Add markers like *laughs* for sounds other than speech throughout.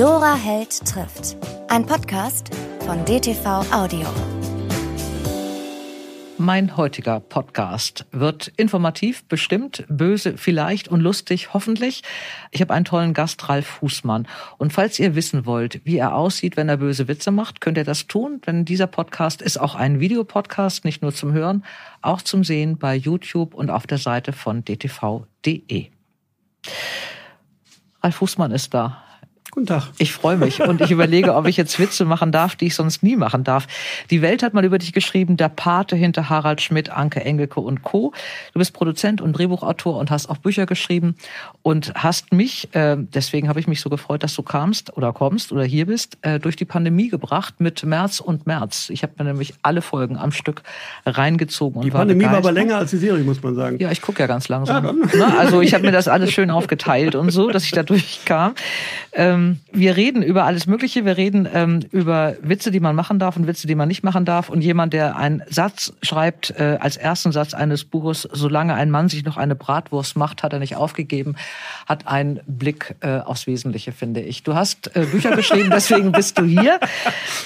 Dora Held trifft. Ein Podcast von DTV Audio. Mein heutiger Podcast wird informativ, bestimmt, böse vielleicht und lustig hoffentlich. Ich habe einen tollen Gast, Ralf Fußmann. Und falls ihr wissen wollt, wie er aussieht, wenn er böse Witze macht, könnt ihr das tun, denn dieser Podcast ist auch ein Videopodcast, nicht nur zum Hören, auch zum Sehen bei YouTube und auf der Seite von dtv.de. Ralf Fußmann ist da. Guten Tag. Ich freue mich und ich überlege, ob ich jetzt Witze machen darf, die ich sonst nie machen darf. Die Welt hat mal über dich geschrieben, der Pate hinter Harald Schmidt, Anke Engelke und Co. Du bist Produzent und Drehbuchautor und hast auch Bücher geschrieben und hast mich, äh, deswegen habe ich mich so gefreut, dass du kamst oder kommst oder hier bist, äh, durch die Pandemie gebracht mit März und März. Ich habe mir nämlich alle Folgen am Stück reingezogen. die Pandemie war aber länger als die Serie, muss man sagen. Ja, ich gucke ja ganz langsam. Ja, Na, also ich habe mir das alles schön aufgeteilt und so, dass ich da durchkam. Ähm, ähm, wir reden über alles Mögliche. Wir reden ähm, über Witze, die man machen darf und Witze, die man nicht machen darf. Und jemand, der einen Satz schreibt äh, als ersten Satz eines Buches, solange ein Mann sich noch eine Bratwurst macht, hat er nicht aufgegeben, hat einen Blick äh, aufs Wesentliche, finde ich. Du hast äh, Bücher geschrieben, deswegen bist du hier. *laughs*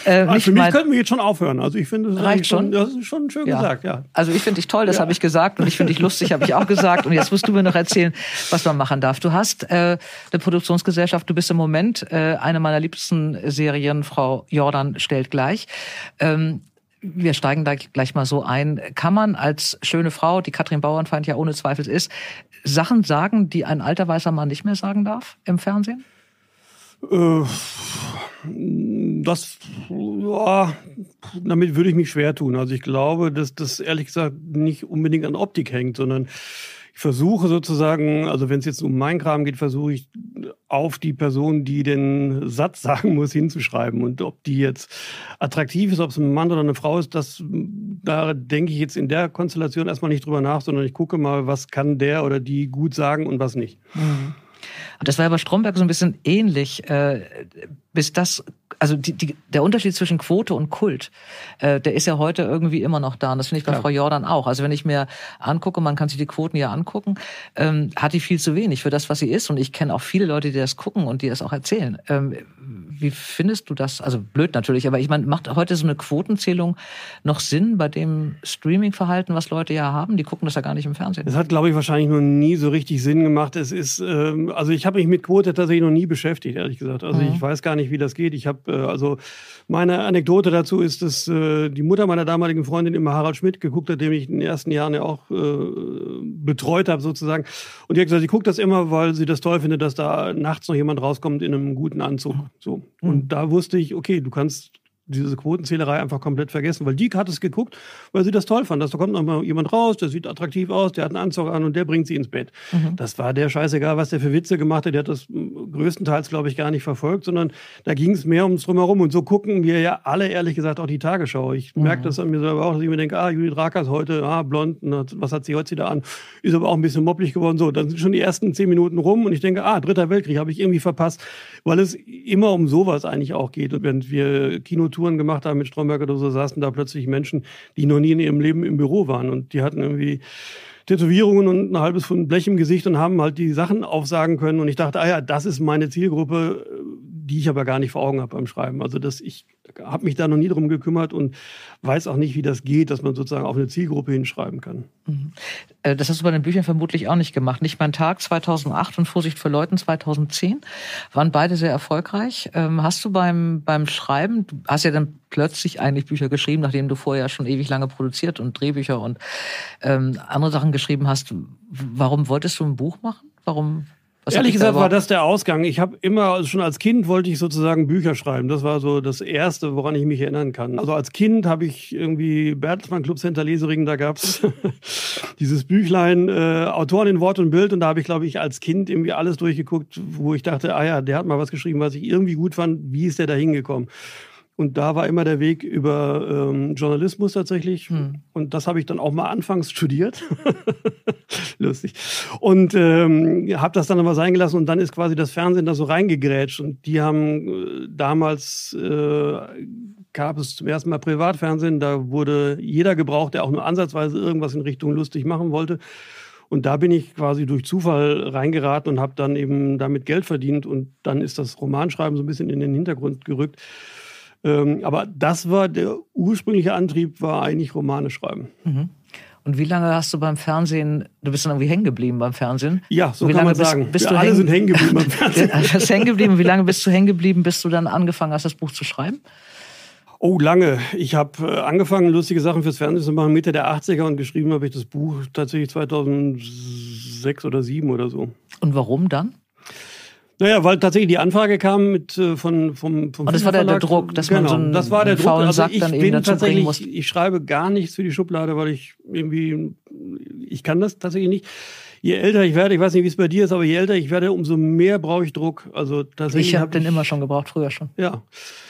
Äh, also für mich könnten wir jetzt schon aufhören. Also ich finde, das reicht schon. Das ist schon schön ja. gesagt. Ja. Also ich finde dich toll, das ja. habe ich gesagt, und ich finde dich lustig, habe ich auch gesagt. Und jetzt musst du mir noch erzählen, was man machen darf. Du hast äh, eine Produktionsgesellschaft. Du bist im Moment Moment äh, eine meiner liebsten Serien, Frau Jordan stellt gleich. Ähm, wir steigen da gleich mal so ein. Kann man als schöne Frau, die Katrin Bauernfeind ja ohne Zweifel ist, Sachen sagen, die ein alter weißer Mann nicht mehr sagen darf im Fernsehen? Äh, das, ja, damit würde ich mich schwer tun. Also ich glaube, dass das ehrlich gesagt nicht unbedingt an Optik hängt, sondern ich versuche sozusagen, also wenn es jetzt um mein Kram geht, versuche ich auf die Person, die den Satz *laughs* sagen muss, hinzuschreiben. Und ob die jetzt attraktiv ist, ob es ein Mann oder eine Frau ist, das, da denke ich jetzt in der Konstellation erstmal nicht drüber nach, sondern ich gucke mal, was kann der oder die gut sagen und was nicht. Mhm. Das war bei Stromberg so ein bisschen ähnlich, äh, bis das also die, die, der Unterschied zwischen Quote und Kult, äh, der ist ja heute irgendwie immer noch da. Und das finde ich bei ja. Frau Jordan auch. Also wenn ich mir angucke, man kann sich die Quoten ja angucken, ähm, hat die viel zu wenig für das, was sie ist. Und ich kenne auch viele Leute, die das gucken und die das auch erzählen. Ähm, wie findest du das? Also blöd natürlich, aber ich meine, macht heute so eine Quotenzählung noch Sinn bei dem Streaming-Verhalten, was Leute ja haben? Die gucken das ja gar nicht im Fernsehen. Das hat, glaube ich, wahrscheinlich noch nie so richtig Sinn gemacht. Es ist, ähm, also ich habe mich mit Quote tatsächlich noch nie beschäftigt, ehrlich gesagt. Also mhm. ich weiß gar nicht, wie das geht. Ich habe äh, also meine Anekdote dazu ist, dass äh, die Mutter meiner damaligen Freundin immer Harald Schmidt geguckt hat, den ich in den ersten Jahren ja auch äh, betreut habe sozusagen. Und die hat gesagt, sie guckt das immer, weil sie das toll findet, dass da nachts noch jemand rauskommt in einem guten Anzug. So. Mhm. Und da wusste ich, okay, du kannst diese Quotenzählerei einfach komplett vergessen, weil die hat es geguckt, weil sie das toll fand. Dass da kommt noch mal jemand raus, der sieht attraktiv aus, der hat einen Anzug an und der bringt sie ins Bett. Mhm. Das war der scheißegal, was der für Witze gemacht hat. Der hat das größtenteils, glaube ich, gar nicht verfolgt, sondern da ging es mehr ums Drumherum. Und so gucken wir ja alle, ehrlich gesagt, auch die Tagesschau. Ich mhm. merke das an mir selber auch, dass ich mir denke, ah, Judith Rakers heute, ah, blond, was hat sie heute wieder an? Ist aber auch ein bisschen mopplig geworden. So, dann sind schon die ersten zehn Minuten rum und ich denke, ah, Dritter Weltkrieg habe ich irgendwie verpasst, weil es immer um sowas eigentlich auch geht. Und wenn wir Kino Touren gemacht haben mit Stromberg oder so, saßen da plötzlich Menschen, die noch nie in ihrem Leben im Büro waren und die hatten irgendwie Tätowierungen und ein halbes Pfund Blech im Gesicht und haben halt die Sachen aufsagen können. Und ich dachte, ah ja, das ist meine Zielgruppe, die ich aber gar nicht vor Augen habe beim Schreiben. Also dass ich habe mich da noch nie drum gekümmert und weiß auch nicht, wie das geht, dass man sozusagen auf eine Zielgruppe hinschreiben kann. Mhm. Äh, das hast du bei den Büchern vermutlich auch nicht gemacht. Nicht mein Tag 2008 und Vorsicht für Leuten 2010 waren beide sehr erfolgreich. Ähm, hast du beim, beim Schreiben, du hast ja dann plötzlich eigentlich Bücher geschrieben, nachdem du vorher schon ewig lange produziert und Drehbücher und ähm, andere Sachen geschrieben hast. Warum wolltest du ein Buch machen? Warum was Ehrlich gesagt war das der Ausgang. Ich habe immer, also schon als Kind wollte ich sozusagen Bücher schreiben. Das war so das Erste, woran ich mich erinnern kann. Also als Kind habe ich irgendwie Bertelsmann Club Center Leseringen, da gab's *laughs* dieses Büchlein äh, Autoren in Wort und Bild und da habe ich, glaube ich, als Kind irgendwie alles durchgeguckt, wo ich dachte, ah ja, der hat mal was geschrieben, was ich irgendwie gut fand. Wie ist der da hingekommen? Und da war immer der Weg über ähm, Journalismus tatsächlich. Hm. Und das habe ich dann auch mal anfangs studiert. *laughs* Lustig. Und ähm, habe das dann aber sein gelassen und dann ist quasi das Fernsehen da so reingegrätscht. Und die haben äh, damals äh, gab es zum ersten Mal Privatfernsehen. Da wurde jeder gebraucht, der auch nur ansatzweise irgendwas in Richtung lustig machen wollte. Und da bin ich quasi durch Zufall reingeraten und habe dann eben damit Geld verdient. Und dann ist das Romanschreiben so ein bisschen in den Hintergrund gerückt. Ähm, aber das war der ursprüngliche Antrieb, war eigentlich Romane schreiben. Mhm. Und wie lange hast du beim Fernsehen, du bist dann irgendwie hängen geblieben beim Fernsehen? Ja, so wie kann lange man sagen. Bist, bist Wir du alle hängen, sind hängen geblieben beim *laughs* Fernsehen. bist hängen geblieben? Wie lange bist du hängen geblieben, bis du dann angefangen hast, das Buch zu schreiben? Oh, lange. Ich habe äh, angefangen, lustige Sachen fürs Fernsehen zu machen, Mitte der 80er und geschrieben habe ich das Buch tatsächlich 2006 oder 2007 oder so. Und warum dann? Naja, weil tatsächlich die Anfrage kam mit äh, von vom vom Und das war der, der. Druck, dass genau, man so einen, das war der Druck. Also Sack ich dann eben dazu bringen muss. ich schreibe gar nichts für die Schublade, weil ich irgendwie, ich kann das tatsächlich nicht. Je älter ich werde, ich weiß nicht, wie es bei dir ist, aber je älter ich werde, umso mehr brauche ich Druck. Also tatsächlich Ich habe hab den immer schon gebraucht, früher schon. Ja.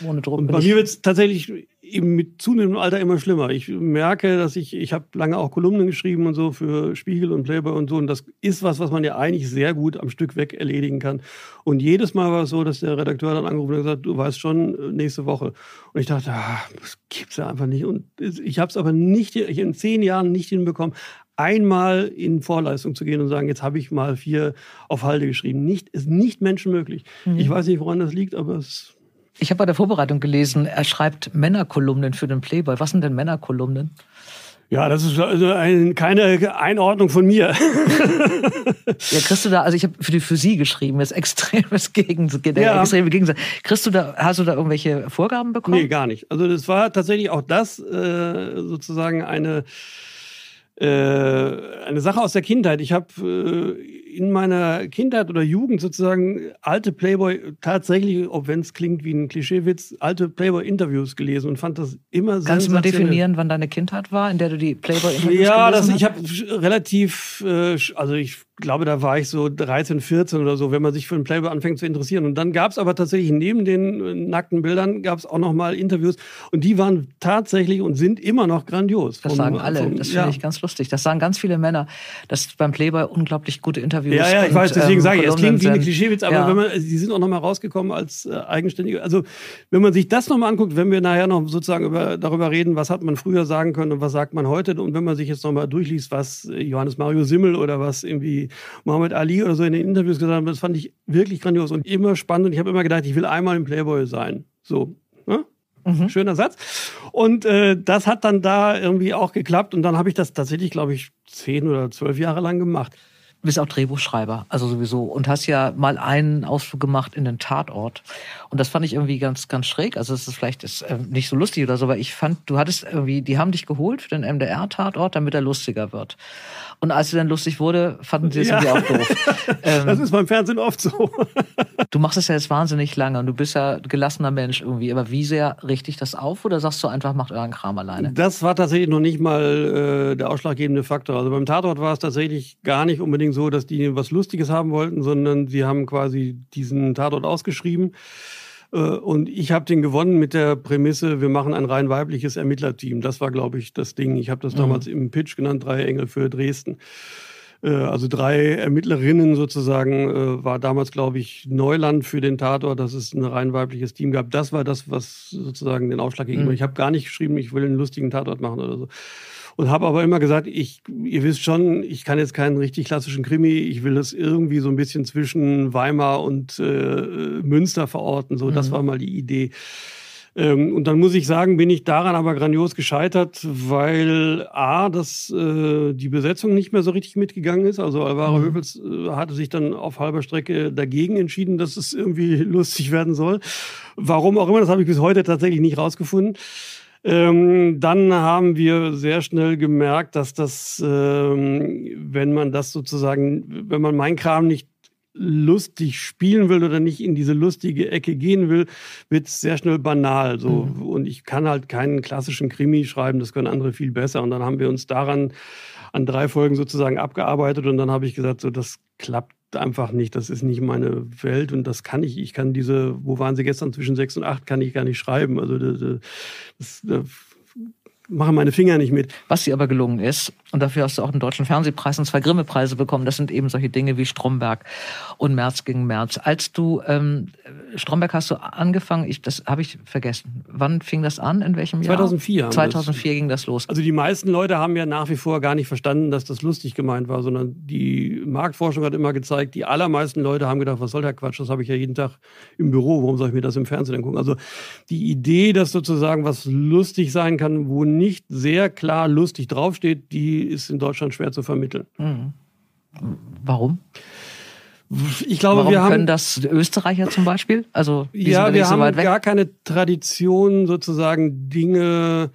Ohne Druck. Und bei ich- mir wird es tatsächlich eben mit zunehmendem Alter immer schlimmer. Ich merke, dass ich, ich habe lange auch Kolumnen geschrieben und so für Spiegel und Playboy und so. Und das ist was, was man ja eigentlich sehr gut am Stück weg erledigen kann. Und jedes Mal war es so, dass der Redakteur dann angerufen hat und gesagt, du weißt schon, äh, nächste Woche. Und ich dachte, ah, das gibt's ja einfach nicht. Und ich habe es aber nicht, ich in zehn Jahren nicht hinbekommen, einmal in Vorleistung zu gehen und sagen, jetzt habe ich mal vier auf Halde geschrieben. Nicht, ist nicht menschenmöglich. Ich weiß nicht, woran das liegt, aber es Ich habe bei der Vorbereitung gelesen, er schreibt Männerkolumnen für den Playboy. Was sind denn Männerkolumnen? Ja, das ist also ein, keine Einordnung von mir. *laughs* Ja, kriegst du da, also ich habe für die sie geschrieben, ist extremes Gegen, der Ja. extreme Gegensatz. Kriegst du da, hast du da irgendwelche Vorgaben bekommen? nee, gar nicht. Also das war tatsächlich auch das äh, sozusagen eine äh, eine Sache aus der Kindheit. Ich habe äh, in meiner Kindheit oder Jugend sozusagen alte Playboy tatsächlich, auch wenn es klingt wie ein Klischeewitz, alte Playboy-Interviews gelesen und fand das immer Kannst du mal definieren, wann deine Kindheit war, in der du die Playboy-Interviews Ja, das, gelesen ich hast? habe relativ, äh, also ich glaube, da war ich so 13, 14 oder so, wenn man sich für einen Playboy anfängt zu interessieren. Und dann gab es aber tatsächlich neben den äh, nackten Bildern gab es auch noch mal Interviews und die waren tatsächlich und sind immer noch grandios. Das sagen alle. vom- Das finde ja. ich ganz lustig. Das sagen ganz viele Männer, dass beim Playboy unglaublich gute Interviews Ja, ja, ich und, weiß, deswegen ähm, sage ich, es klingt wie ein sind. Klischeewitz, aber Ja. wenn man, die sind auch noch mal rausgekommen als äh, eigenständige. Also wenn man sich das noch mal anguckt, wenn wir nachher noch sozusagen über, darüber reden, was hat man früher sagen können und was sagt man heute, und wenn man sich jetzt noch mal durchliest, was äh, Johannes Mario Simmel oder was irgendwie Mohammed Ali oder so in den Interviews gesagt haben, das fand ich wirklich grandios und immer spannend. Und ich habe immer gedacht, ich will einmal im Playboy sein. So. Ne? Mhm. Schöner Satz. Und äh, das hat dann da irgendwie auch geklappt. Und dann habe ich das tatsächlich, glaube ich, zehn oder zwölf Jahre lang gemacht. Du bist auch Drehbuchschreiber, also sowieso. Und hast ja mal einen Ausflug gemacht in den Tatort. Und das fand ich irgendwie ganz, ganz schräg. Also es ist vielleicht ist, äh, nicht so lustig oder so, aber ich fand, du hattest irgendwie, die haben dich geholt für den MDR-Tatort, damit er lustiger wird. Und als er dann lustig wurde, fanden sie es Ja. irgendwie auch doof. *laughs* ähm, Das ist beim Fernsehen oft so. *laughs* du machst es ja jetzt wahnsinnig lange und du bist ja gelassener Mensch irgendwie. Aber wie sehr richte ich das auf oder sagst du einfach, macht euren Kram alleine? Das war tatsächlich noch nicht mal äh, der ausschlaggebende Faktor. Also beim Tatort war es tatsächlich gar nicht unbedingt so, dass die was Lustiges haben wollten, sondern sie haben quasi diesen Tatort ausgeschrieben. Äh, Und ich habe den gewonnen mit der Prämisse, wir machen ein rein weibliches Ermittlerteam. Das war, glaube ich, das Ding. Ich habe das damals im Pitch genannt, drei Engel für Dresden. Äh, Also drei Ermittlerinnen sozusagen äh, war damals, glaube ich, Neuland für den Tatort, dass es ein rein weibliches Team gab. Das war das, was sozusagen den Ausschlag gegeben hat. Ich habe gar nicht geschrieben, ich will einen lustigen Tatort machen oder so. Und habe aber immer gesagt, ich, ihr wisst schon, ich kann jetzt keinen richtig klassischen Krimi, ich will das irgendwie so ein bisschen zwischen Weimar und äh, Münster verorten. So, das war mal die Idee. Ähm, und dann muss ich sagen, bin ich daran aber grandios gescheitert, weil A, dass äh, die Besetzung nicht mehr so richtig mitgegangen ist. Also Alvaro Höfels äh, hatte sich dann auf halber Strecke dagegen entschieden, dass es irgendwie *laughs* lustig werden soll. Warum auch immer, das habe ich bis heute tatsächlich nicht rausgefunden. Ähm, dann haben wir sehr schnell gemerkt, dass das, ähm, wenn man das sozusagen, wenn man mein Kram nicht lustig spielen will oder nicht in diese lustige Ecke gehen will, wird es sehr schnell banal. So. Und ich kann halt keinen klassischen Krimi schreiben, das können andere viel besser. Und dann haben wir uns daran an drei Folgen sozusagen abgearbeitet und dann habe ich gesagt, so das klappt einfach nicht, das ist nicht meine Welt und das kann ich. Ich kann diese, wo waren sie gestern zwischen sechs und acht, kann ich gar nicht schreiben. Also das, das, das machen meine Finger nicht mit. Was dir aber gelungen ist, Und dafür hast du auch den Deutschen Fernsehpreis und zwei Grimme-Preise bekommen. Das sind eben solche Dinge wie Stromberg und März gegen März. Als du ähm, Stromberg hast du angefangen, ich, das habe ich vergessen. Wann fing das an? In welchem Jahr? 2004. 2004 das, ging das los. Also die meisten Leute haben ja nach wie vor gar nicht verstanden, dass das lustig gemeint war, sondern die Marktforschung hat immer gezeigt, die allermeisten Leute haben gedacht, was soll der Quatsch? Das habe ich ja jeden Tag im Büro. Warum soll ich mir das im Fernsehen gucken? Also die Idee, dass sozusagen was lustig sein kann, wo nicht sehr klar lustig draufsteht, die ist in Deutschland schwer zu vermitteln. Mhm. Warum? Ich glaube, Warum wir haben können das Österreicher zum Beispiel. Also ja, wir haben so gar keine Tradition, sozusagen Dinge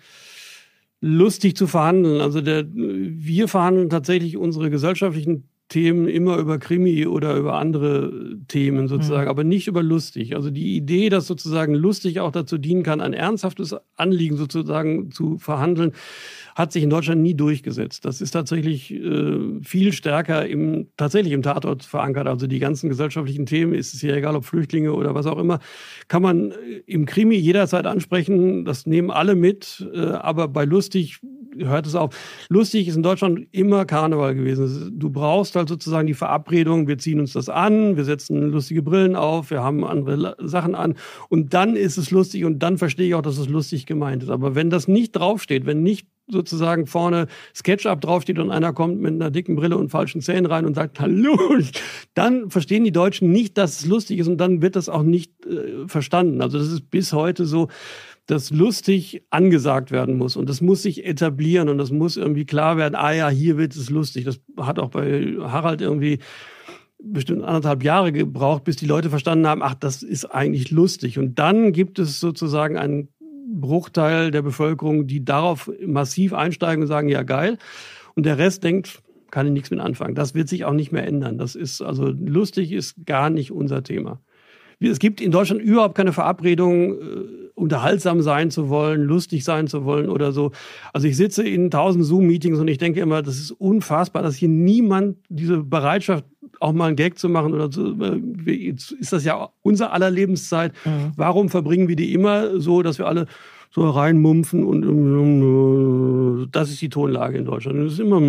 lustig zu verhandeln. Also der, wir verhandeln tatsächlich unsere gesellschaftlichen Themen immer über Krimi oder über andere Themen sozusagen, mhm. aber nicht über lustig. Also die Idee, dass sozusagen lustig auch dazu dienen kann, ein ernsthaftes Anliegen sozusagen zu verhandeln, hat sich in Deutschland nie durchgesetzt. Das ist tatsächlich äh, viel stärker im, tatsächlich im Tatort verankert. Also die ganzen gesellschaftlichen Themen, ist es ja egal, ob Flüchtlinge oder was auch immer, kann man im Krimi jederzeit ansprechen. Das nehmen alle mit, äh, aber bei lustig hört es auf. Lustig ist in Deutschland immer Karneval gewesen. Du brauchst halt sozusagen die Verabredung, wir ziehen uns das an, wir setzen lustige Brillen auf, wir haben andere Sachen an und dann ist es lustig und dann verstehe ich auch, dass es lustig gemeint ist. Aber wenn das nicht draufsteht, wenn nicht sozusagen vorne SketchUp draufsteht und einer kommt mit einer dicken Brille und falschen Zähnen rein und sagt Hallo, *laughs* dann verstehen die Deutschen nicht, dass es lustig ist und dann wird das auch nicht äh, verstanden. Also das ist bis heute so, dass lustig angesagt werden muss und das muss sich etablieren und das muss irgendwie klar werden, ah ja, hier wird es lustig. Das hat auch bei Harald irgendwie bestimmt anderthalb Jahre gebraucht, bis die Leute verstanden haben, ach, das ist eigentlich lustig. Und dann gibt es sozusagen einen Bruchteil der Bevölkerung, die darauf massiv einsteigen und sagen, ja, geil. Und der Rest denkt, kann ich nichts mit anfangen. Das wird sich auch nicht mehr ändern. Das ist, also lustig ist gar nicht unser Thema. Es gibt in Deutschland überhaupt keine Verabredung, äh, unterhaltsam sein zu wollen, lustig sein zu wollen oder so. Also ich sitze in tausend Zoom-Meetings und ich denke immer, das ist unfassbar, dass hier niemand diese Bereitschaft auch mal einen Gag zu machen oder so, ist das ja unser aller Lebenszeit. Mhm. Warum verbringen wir die immer so, dass wir alle so reinmumpfen und das ist die Tonlage in Deutschland. Das ist immer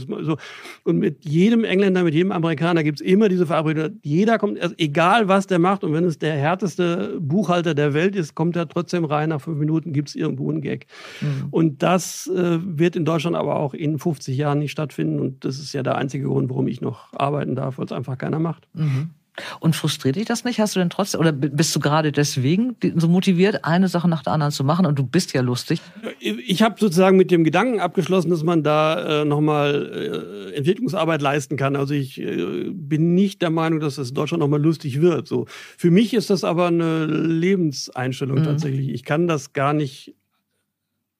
so. Und mit jedem Engländer, mit jedem Amerikaner gibt es immer diese Verabredung. Jeder kommt, also egal was der macht, und wenn es der härteste Buchhalter der Welt ist, kommt er trotzdem rein. Nach fünf Minuten gibt es irgendwo einen Gag. Mhm. Und das äh, wird in Deutschland aber auch in 50 Jahren nicht stattfinden. Und das ist ja der einzige Grund, warum ich noch arbeiten darf, weil es einfach keiner macht. Mhm. Und frustriert dich das nicht? Hast du denn trotzdem, oder bist du gerade deswegen so motiviert, eine Sache nach der anderen zu machen? Und du bist ja lustig. Ich habe sozusagen mit dem Gedanken abgeschlossen, dass man da äh, nochmal äh, Entwicklungsarbeit leisten kann. Also ich äh, bin nicht der Meinung, dass das in Deutschland nochmal lustig wird. So. Für mich ist das aber eine Lebenseinstellung mhm. tatsächlich. Ich kann das gar nicht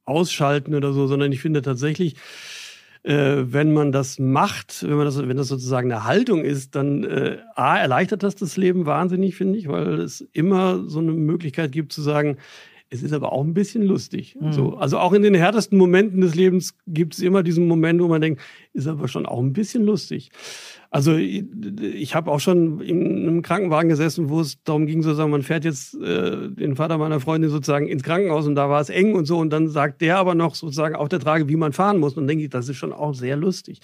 ausschalten oder so, sondern ich finde tatsächlich, äh, wenn man das macht, wenn man das, wenn das sozusagen eine Haltung ist, dann äh, a erleichtert das das Leben wahnsinnig, finde ich, weil es immer so eine Möglichkeit gibt zu sagen, es ist aber auch ein bisschen lustig. Mhm. So, also auch in den härtesten Momenten des Lebens gibt es immer diesen Moment, wo man denkt, ist aber schon auch ein bisschen lustig. Also ich, habe auch schon in einem Krankenwagen gesessen, wo es darum ging, sozusagen, man fährt jetzt äh, den Vater meiner Freundin sozusagen ins Krankenhaus und da war es eng und so und dann sagt der aber noch sozusagen auf der Trage, wie man fahren muss. Und denke ich, das ist schon auch sehr lustig.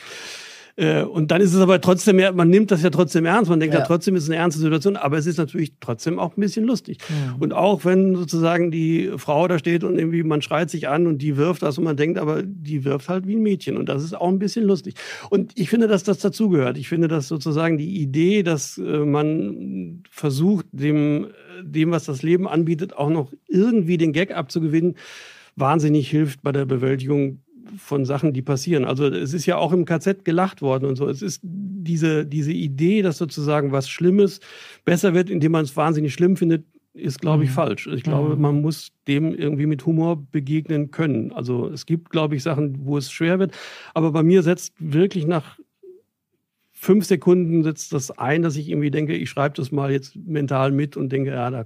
Äh, und dann ist es aber trotzdem, man nimmt das ja trotzdem ernst, man denkt ja, ja trotzdem ist es eine ernste Situation, aber es ist natürlich trotzdem auch ein bisschen lustig. Mhm. Und auch wenn sozusagen die Frau da steht und irgendwie man schreit sich an und die wirft das und man denkt, aber die wirft halt wie ein Mädchen und das ist auch ein bisschen lustig. Und ich finde, dass das dazugehört. Ich finde, dass sozusagen die Idee, dass äh, man versucht, dem, dem, was das Leben anbietet, auch noch irgendwie den Gag abzugewinnen, wahnsinnig hilft bei der Bewältigung von Sachen, die passieren. Also es ist ja auch im KZ gelacht worden und so. Es ist diese, diese Idee, dass sozusagen was Schlimmes besser wird, indem man es wahnsinnig schlimm findet, ist, glaube ich, mhm. falsch. Ich glaube, mhm. man muss dem irgendwie mit Humor begegnen können. Also es gibt, glaube ich, Sachen, wo es schwer wird. Aber bei mir setzt wirklich nach fünf Sekunden setzt das ein, dass ich irgendwie denke, ich schreibe das mal jetzt mental mit und denke, ja, da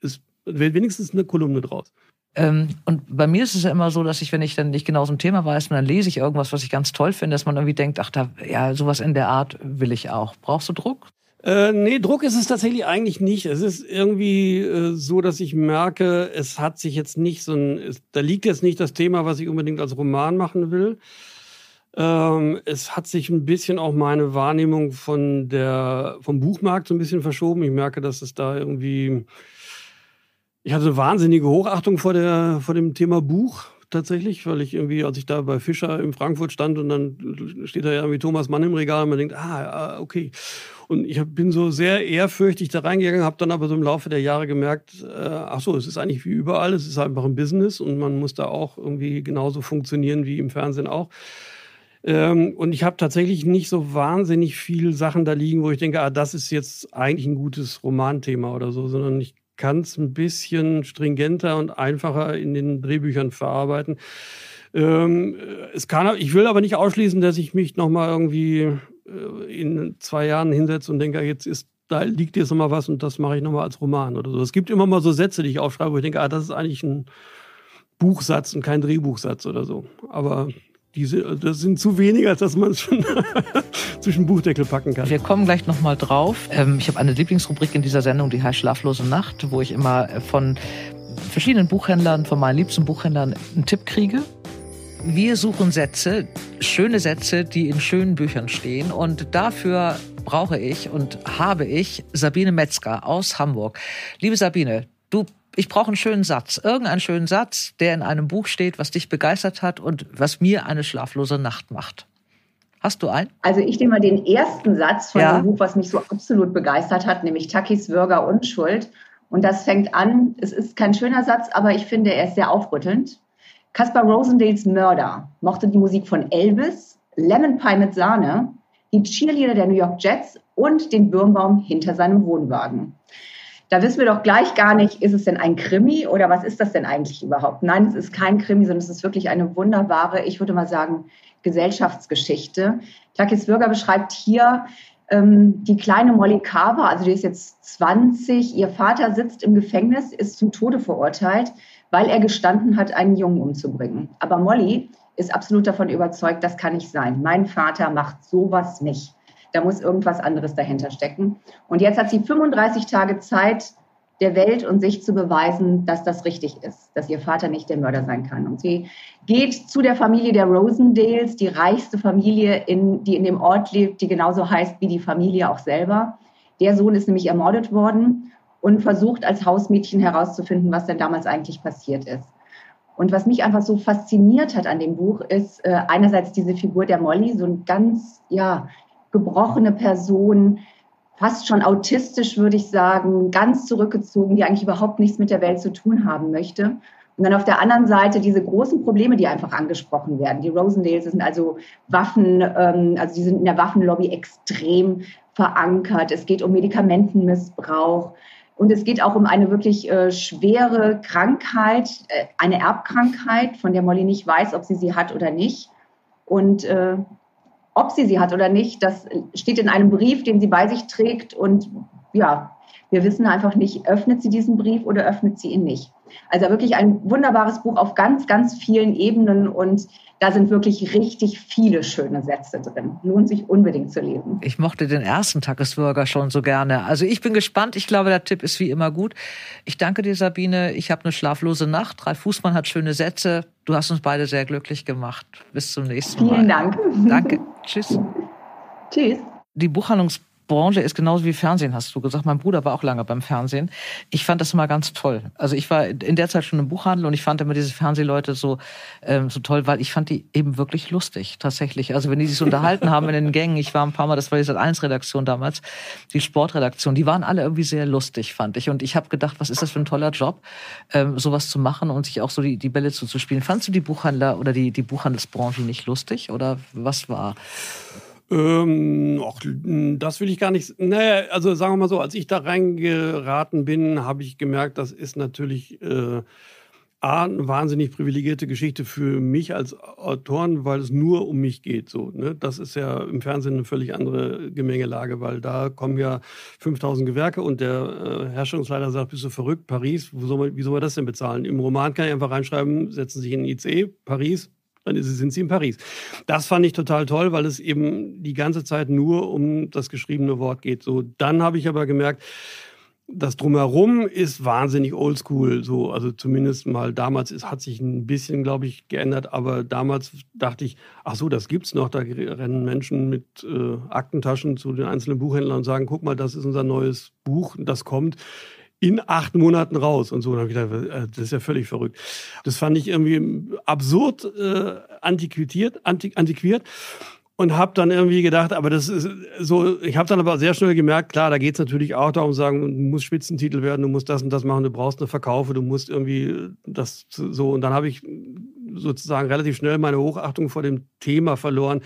ist wenigstens eine Kolumne draus. Ähm, und bei mir ist es ja immer so, dass ich, wenn ich dann nicht genau so ein Thema weiß, dann lese ich irgendwas, was ich ganz toll finde, dass man irgendwie denkt, ach, da, ja, sowas in der Art will ich auch. Brauchst du Druck? Äh, nee, Druck ist es tatsächlich eigentlich nicht. Es ist irgendwie äh, so, dass ich merke, es hat sich jetzt nicht so ein, es, da liegt jetzt nicht das Thema, was ich unbedingt als Roman machen will. Ähm, es hat sich ein bisschen auch meine Wahrnehmung von der, vom Buchmarkt so ein bisschen verschoben. Ich merke, dass es da irgendwie. Ich hatte eine wahnsinnige Hochachtung vor, der, vor dem Thema Buch tatsächlich, weil ich irgendwie, als ich da bei Fischer in Frankfurt stand und dann steht da ja irgendwie Thomas Mann im Regal und man denkt, ah, okay. Und ich bin so sehr ehrfürchtig da reingegangen, habe dann aber so im Laufe der Jahre gemerkt, äh, ach so, es ist eigentlich wie überall, es ist einfach ein Business und man muss da auch irgendwie genauso funktionieren wie im Fernsehen auch. Ähm, und ich habe tatsächlich nicht so wahnsinnig viel Sachen da liegen, wo ich denke, ah, das ist jetzt eigentlich ein gutes Romanthema oder so, sondern ich kann es ein bisschen stringenter und einfacher in den Drehbüchern verarbeiten. Ähm, es kann, ich will aber nicht ausschließen, dass ich mich nochmal irgendwie äh, in zwei Jahren hinsetze und denke, jetzt ist da liegt jetzt nochmal was und das mache ich nochmal als Roman oder so. Es gibt immer mal so Sätze, die ich aufschreibe, wo ich denke, ah, das ist eigentlich ein Buchsatz und kein Drehbuchsatz oder so. Aber diese, das sind zu wenig, als dass man es schon *laughs* zwischen Buchdeckel packen kann. Wir kommen gleich nochmal drauf. Ähm, ich habe eine Lieblingsrubrik in dieser Sendung, die heißt Schlaflose Nacht, wo ich immer äh, von verschiedenen Buchhändlern, von meinen liebsten Buchhändlern einen Tipp kriege. Wir suchen Sätze, schöne Sätze, die in schönen Büchern stehen. Und dafür brauche ich und habe ich Sabine Metzger aus Hamburg. Liebe Sabine, du ich brauche einen schönen Satz, irgendeinen schönen Satz, der in einem Buch steht, was dich begeistert hat und was mir eine schlaflose Nacht macht. Hast du einen? Also ich nehme mal den ersten Satz von ja. dem Buch, was mich so absolut begeistert hat, nämlich Takis Würger Unschuld. Und das fängt an, es ist kein schöner Satz, aber ich finde, er ist sehr aufrüttelnd. Caspar Rosendales Mörder mochte die Musik von Elvis, Lemon Pie mit Sahne, die Cheerleader der New York Jets und den Birnbaum hinter seinem Wohnwagen. Da wissen wir doch gleich gar nicht, ist es denn ein Krimi oder was ist das denn eigentlich überhaupt? Nein, es ist kein Krimi, sondern es ist wirklich eine wunderbare, ich würde mal sagen, Gesellschaftsgeschichte. Takis Bürger beschreibt hier ähm, die kleine Molly Carver, also die ist jetzt 20. Ihr Vater sitzt im Gefängnis, ist zum Tode verurteilt, weil er gestanden hat, einen Jungen umzubringen. Aber Molly ist absolut davon überzeugt, das kann nicht sein. Mein Vater macht sowas nicht. Da muss irgendwas anderes dahinter stecken. Und jetzt hat sie 35 Tage Zeit, der Welt und sich zu beweisen, dass das richtig ist, dass ihr Vater nicht der Mörder sein kann. Und sie geht zu der Familie der Rosendales, die reichste Familie, in, die in dem Ort lebt, die genauso heißt wie die Familie auch selber. Der Sohn ist nämlich ermordet worden und versucht als Hausmädchen herauszufinden, was denn damals eigentlich passiert ist. Und was mich einfach so fasziniert hat an dem Buch, ist äh, einerseits diese Figur der Molly, so ein ganz, ja, gebrochene Person, fast schon autistisch, würde ich sagen, ganz zurückgezogen, die eigentlich überhaupt nichts mit der Welt zu tun haben möchte. Und dann auf der anderen Seite diese großen Probleme, die einfach angesprochen werden. Die Rosendales sind also Waffen, ähm, also die sind in der Waffenlobby extrem verankert. Es geht um Medikamentenmissbrauch. Und es geht auch um eine wirklich äh, schwere Krankheit, äh, eine Erbkrankheit, von der Molly nicht weiß, ob sie sie hat oder nicht. Und äh, ob sie sie hat oder nicht, das steht in einem Brief, den sie bei sich trägt. Und ja, wir wissen einfach nicht, öffnet sie diesen Brief oder öffnet sie ihn nicht. Also wirklich ein wunderbares Buch auf ganz, ganz vielen Ebenen und da sind wirklich richtig viele schöne Sätze drin. Lohnt sich unbedingt zu lesen. Ich mochte den ersten Tagesbürger schon so gerne. Also ich bin gespannt. Ich glaube, der Tipp ist wie immer gut. Ich danke dir, Sabine. Ich habe eine schlaflose Nacht. Ralf Fußmann hat schöne Sätze. Du hast uns beide sehr glücklich gemacht. Bis zum nächsten Mal. Vielen Dank. Danke. Tschüss. Tschüss. Die Buchhandlungs Branche ist genauso wie Fernsehen, hast du gesagt. Mein Bruder war auch lange beim Fernsehen. Ich fand das immer ganz toll. Also ich war in der Zeit schon im Buchhandel und ich fand immer diese Fernsehleute so, ähm, so toll, weil ich fand die eben wirklich lustig, tatsächlich. Also wenn die sich so unterhalten haben in den Gängen, ich war ein paar Mal, das war die Sat1-Redaktion damals, die Sportredaktion, die waren alle irgendwie sehr lustig, fand ich. Und ich habe gedacht, was ist das für ein toller Job, ähm, sowas zu machen und sich auch so die, die Bälle zuzuspielen. Fandst du die Buchhandler oder die, die Buchhandelsbranche nicht lustig oder was war? Ähm, ach, das will ich gar nicht. Naja, also sagen wir mal so, als ich da reingeraten bin, habe ich gemerkt, das ist natürlich äh, A, eine wahnsinnig privilegierte Geschichte für mich als Autoren, weil es nur um mich geht. So, ne? Das ist ja im Fernsehen eine völlig andere Gemengelage, weil da kommen ja 5000 Gewerke und der äh, Herrschungsleiter sagt, bist du verrückt, Paris, wo soll man, wie soll man das denn bezahlen? Im Roman kann ich einfach reinschreiben, setzen sich in ein ICE, Paris, dann sind sie in Paris. Das fand ich total toll, weil es eben die ganze Zeit nur um das geschriebene Wort geht. So, dann habe ich aber gemerkt, das drumherum ist wahnsinnig oldschool, so also zumindest mal damals ist, hat sich ein bisschen, glaube ich, geändert, aber damals dachte ich, ach so, das gibt's noch. Da rennen Menschen mit äh, Aktentaschen zu den einzelnen Buchhändlern und sagen, guck mal, das ist unser neues Buch, das kommt in acht Monaten raus und so. Und habe ich gedacht, äh, das ist ja völlig verrückt. Das fand ich irgendwie absurd äh, antiquiert, antiquiert und habe dann irgendwie gedacht, aber das ist so, ich habe dann aber sehr schnell gemerkt, klar, da geht es natürlich auch darum, sagen, du musst Spitzentitel werden, du musst das und das machen, du brauchst eine Verkaufe, du musst irgendwie das so. Und dann habe ich sozusagen relativ schnell meine Hochachtung vor dem Thema verloren äh,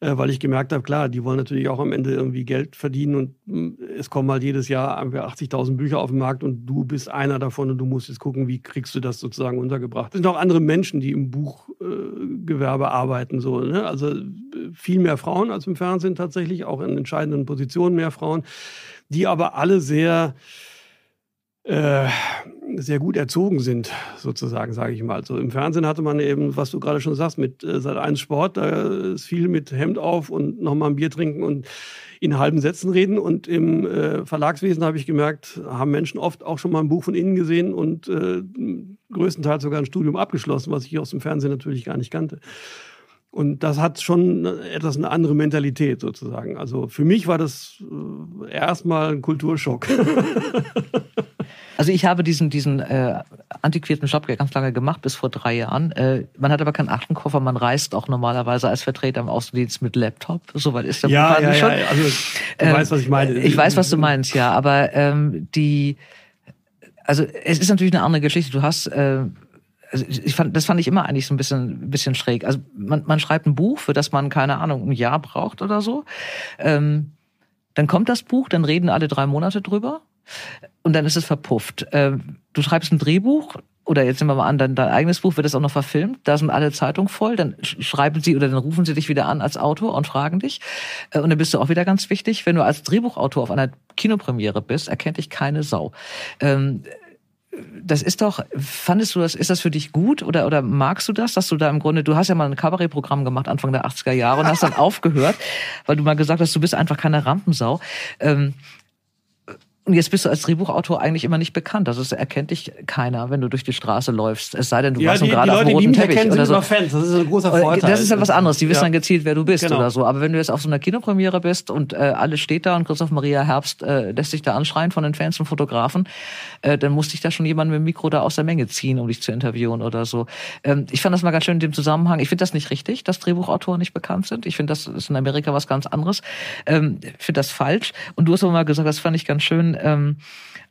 weil ich gemerkt habe, klar, die wollen natürlich auch am Ende irgendwie Geld verdienen und mm, es kommen halt jedes Jahr 80.000 Bücher auf den Markt und du bist einer davon und du musst jetzt gucken, wie kriegst du das sozusagen untergebracht. Es sind auch andere Menschen, die im Buchgewerbe äh, arbeiten, so, ne? also äh, viel mehr Frauen als im Fernsehen tatsächlich, auch in entscheidenden Positionen mehr Frauen, die aber alle sehr äh, sehr gut erzogen sind, sozusagen, sage ich mal. So im Fernsehen hatte man eben, was du gerade schon sagst, mit äh, seit eins Sport, da ist viel mit Hemd auf und nochmal ein Bier trinken und in halben Sätzen reden. Und im äh, Verlagswesen habe ich gemerkt, haben Menschen oft auch schon mal ein Buch von innen gesehen und äh, größtenteils sogar ein Studium abgeschlossen, was ich aus dem Fernsehen natürlich gar nicht kannte. Und das hat schon etwas eine andere Mentalität sozusagen. Also für mich war das äh, erstmal ein Kulturschock. *laughs* Also ich habe diesen, diesen äh, antiquierten Job ganz lange gemacht, bis vor drei Jahren. Äh, man hat aber keinen Aktenkoffer, man reist auch normalerweise als Vertreter im Außendienst mit Laptop. Soweit ist der ja, ja, schon. Ja, also du ähm, weißt, was ich meine. Ich weiß, was du meinst, ja. Aber ähm, die, also es ist natürlich eine andere Geschichte. Du hast äh, also ich fand, das fand ich immer eigentlich so ein bisschen, ein bisschen schräg. Also man, man schreibt ein Buch, für das man, keine Ahnung, ein Jahr braucht oder so. Ähm, dann kommt das Buch, dann reden alle drei Monate drüber und dann ist es verpufft. Ähm, du schreibst ein Drehbuch oder jetzt nehmen wir mal an, dein, dein eigenes Buch wird es auch noch verfilmt, da sind alle Zeitungen voll, dann schreiben sie oder dann rufen sie dich wieder an als Autor und fragen dich. Äh, und dann bist du auch wieder ganz wichtig, wenn du als Drehbuchautor auf einer Kinopremiere bist, erkennt dich keine Sau. Ähm, das ist doch, fandest du das, ist das für dich gut oder, oder magst du das, dass du da im Grunde, du hast ja mal ein Kabarettprogramm gemacht Anfang der 80er Jahre und hast dann *laughs* aufgehört, weil du mal gesagt hast, du bist einfach keine Rampensau. Und jetzt bist du als Drehbuchautor eigentlich immer nicht bekannt. Also es erkennt dich keiner, wenn du durch die Straße läufst. Es sei denn, du ja, warst die, gerade auf dem roten Teppich erkennen, oder so. Sind Fans. Das ist ein großer Vorteil. Das ist ja was anderes. Die wissen ja. dann gezielt, wer du bist genau. oder so. Aber wenn du jetzt auf so einer Kinopremiere bist und äh, alles steht da und Christoph Maria Herbst äh, lässt sich da anschreien von den Fans und Fotografen, äh, dann musste ich da schon jemand mit dem Mikro da aus der Menge ziehen, um dich zu interviewen oder so. Ähm, ich fand das mal ganz schön in dem Zusammenhang. Ich finde das nicht richtig, dass Drehbuchautoren nicht bekannt sind. Ich finde, das ist in Amerika was ganz anderes. Ähm, ich finde das falsch. Und du hast aber mal gesagt, das fand ich ganz schön. Ähm,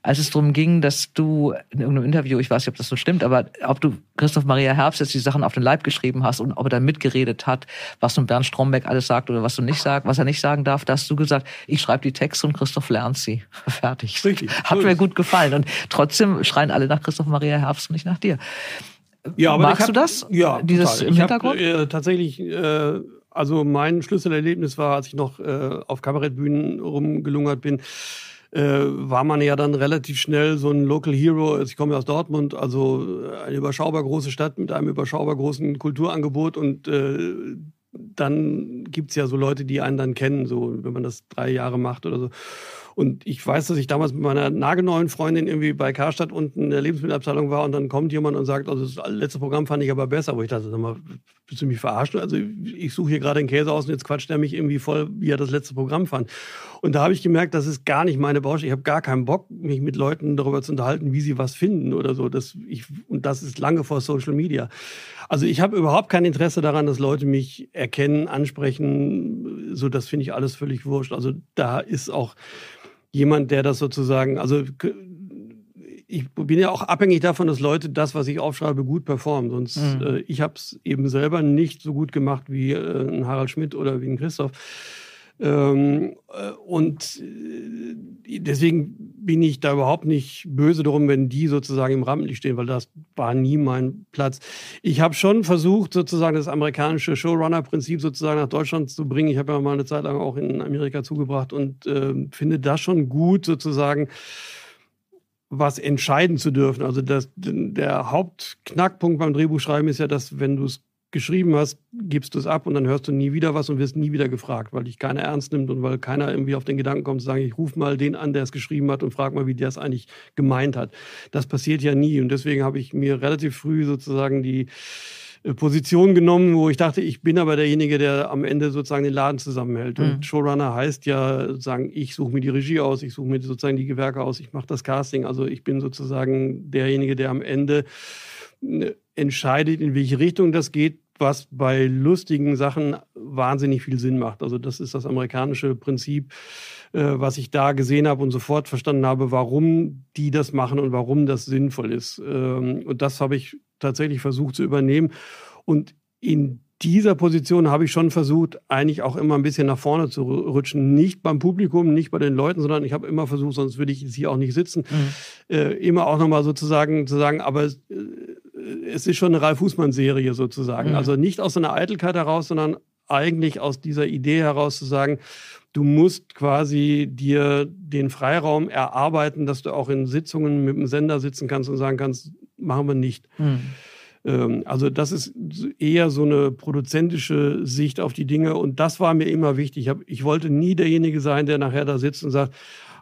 als es darum ging, dass du in irgendeinem Interview, ich weiß nicht, ob das so stimmt, aber ob du Christoph Maria Herbst jetzt die Sachen auf den Leib geschrieben hast und ob er da mitgeredet hat, was nun Bernd Strombeck alles sagt oder was du nicht sagst, was er nicht sagen darf, da hast du gesagt, ich schreibe die Texte und Christoph lernt sie. *laughs* Fertig. Richtig. Hat mir gut gefallen. Und trotzdem schreien alle nach Christoph Maria Herbst und nicht nach dir. Ja, aber Magst hab, du das? Ja, dieses total. im ich Hintergrund? Hab, äh, tatsächlich, äh, also mein Schlüsselerlebnis war, als ich noch äh, auf Kabarettbühnen rumgelungert bin, äh, war man ja dann relativ schnell so ein Local Hero. Also ich komme aus Dortmund, also eine überschaubar große Stadt mit einem überschaubar großen Kulturangebot und äh, dann gibt's ja so Leute, die einen dann kennen, so wenn man das drei Jahre macht oder so. Und ich weiß, dass ich damals mit meiner nagelneuen Freundin irgendwie bei Karstadt unten in der Lebensmittelabteilung war und dann kommt jemand und sagt, also das letzte Programm fand ich aber besser. Wo ich dachte, sag mal, willst du mich verarschen? Also ich suche hier gerade einen Käse aus und jetzt quatscht er mich irgendwie voll, wie er das letzte Programm fand. Und da habe ich gemerkt, das ist gar nicht meine Baustelle. Ich habe gar keinen Bock, mich mit Leuten darüber zu unterhalten, wie sie was finden oder so. Das, ich, und das ist lange vor Social Media. Also ich habe überhaupt kein Interesse daran, dass Leute mich erkennen, ansprechen. So, das finde ich alles völlig wurscht. Also da ist auch jemand, der das sozusagen, also ich bin ja auch abhängig davon, dass Leute das, was ich aufschreibe, gut performen. Sonst, mhm. äh, ich habe es eben selber nicht so gut gemacht wie äh, ein Harald Schmidt oder wie ein Christoph. Ähm, äh, und äh, deswegen bin ich da überhaupt nicht böse darum, wenn die sozusagen im Rampenlicht stehen, weil das war nie mein Platz. Ich habe schon versucht, sozusagen das amerikanische Showrunner-Prinzip sozusagen nach Deutschland zu bringen. Ich habe ja mal eine Zeit lang auch in Amerika zugebracht und äh, finde das schon gut, sozusagen was entscheiden zu dürfen. Also das, der Hauptknackpunkt beim Drehbuchschreiben ist ja, dass wenn du es geschrieben hast, gibst du es ab und dann hörst du nie wieder was und wirst nie wieder gefragt, weil dich keiner ernst nimmt und weil keiner irgendwie auf den Gedanken kommt zu sagen, ich rufe mal den an, der es geschrieben hat und frag mal, wie der es eigentlich gemeint hat. Das passiert ja nie und deswegen habe ich mir relativ früh sozusagen die äh, Position genommen, wo ich dachte, ich bin aber derjenige, der am Ende sozusagen den Laden zusammenhält. Mhm. Und Showrunner heißt ja sozusagen, ich suche mir die Regie aus, ich suche mir sozusagen die Gewerke aus, ich mache das Casting. Also ich bin sozusagen derjenige, der am Ende äh, entscheidet, in welche Richtung das geht, was bei lustigen Sachen wahnsinnig viel Sinn macht. Also das ist das amerikanische Prinzip, äh, was ich da gesehen habe und sofort verstanden habe, warum die das machen und warum das sinnvoll ist. Ähm, und das habe ich tatsächlich versucht zu übernehmen. Und in dieser Position habe ich schon versucht, eigentlich auch immer ein bisschen nach vorne zu rutschen. Nicht beim Publikum, nicht bei den Leuten, sondern ich habe immer versucht, sonst würde ich jetzt hier auch nicht sitzen, mhm. äh, immer auch nochmal sozusagen zu sagen, aber äh, es ist schon eine Ralf Fußmann-Serie sozusagen. Mhm. Also nicht aus einer Eitelkeit heraus, sondern eigentlich aus dieser Idee heraus zu sagen, du musst quasi dir den Freiraum erarbeiten, dass du auch in Sitzungen mit dem Sender sitzen kannst und sagen kannst, machen wir nicht. Mhm. Ähm, also das ist eher so eine produzentische Sicht auf die Dinge und das war mir immer wichtig. Ich, hab, ich wollte nie derjenige sein, der nachher da sitzt und sagt,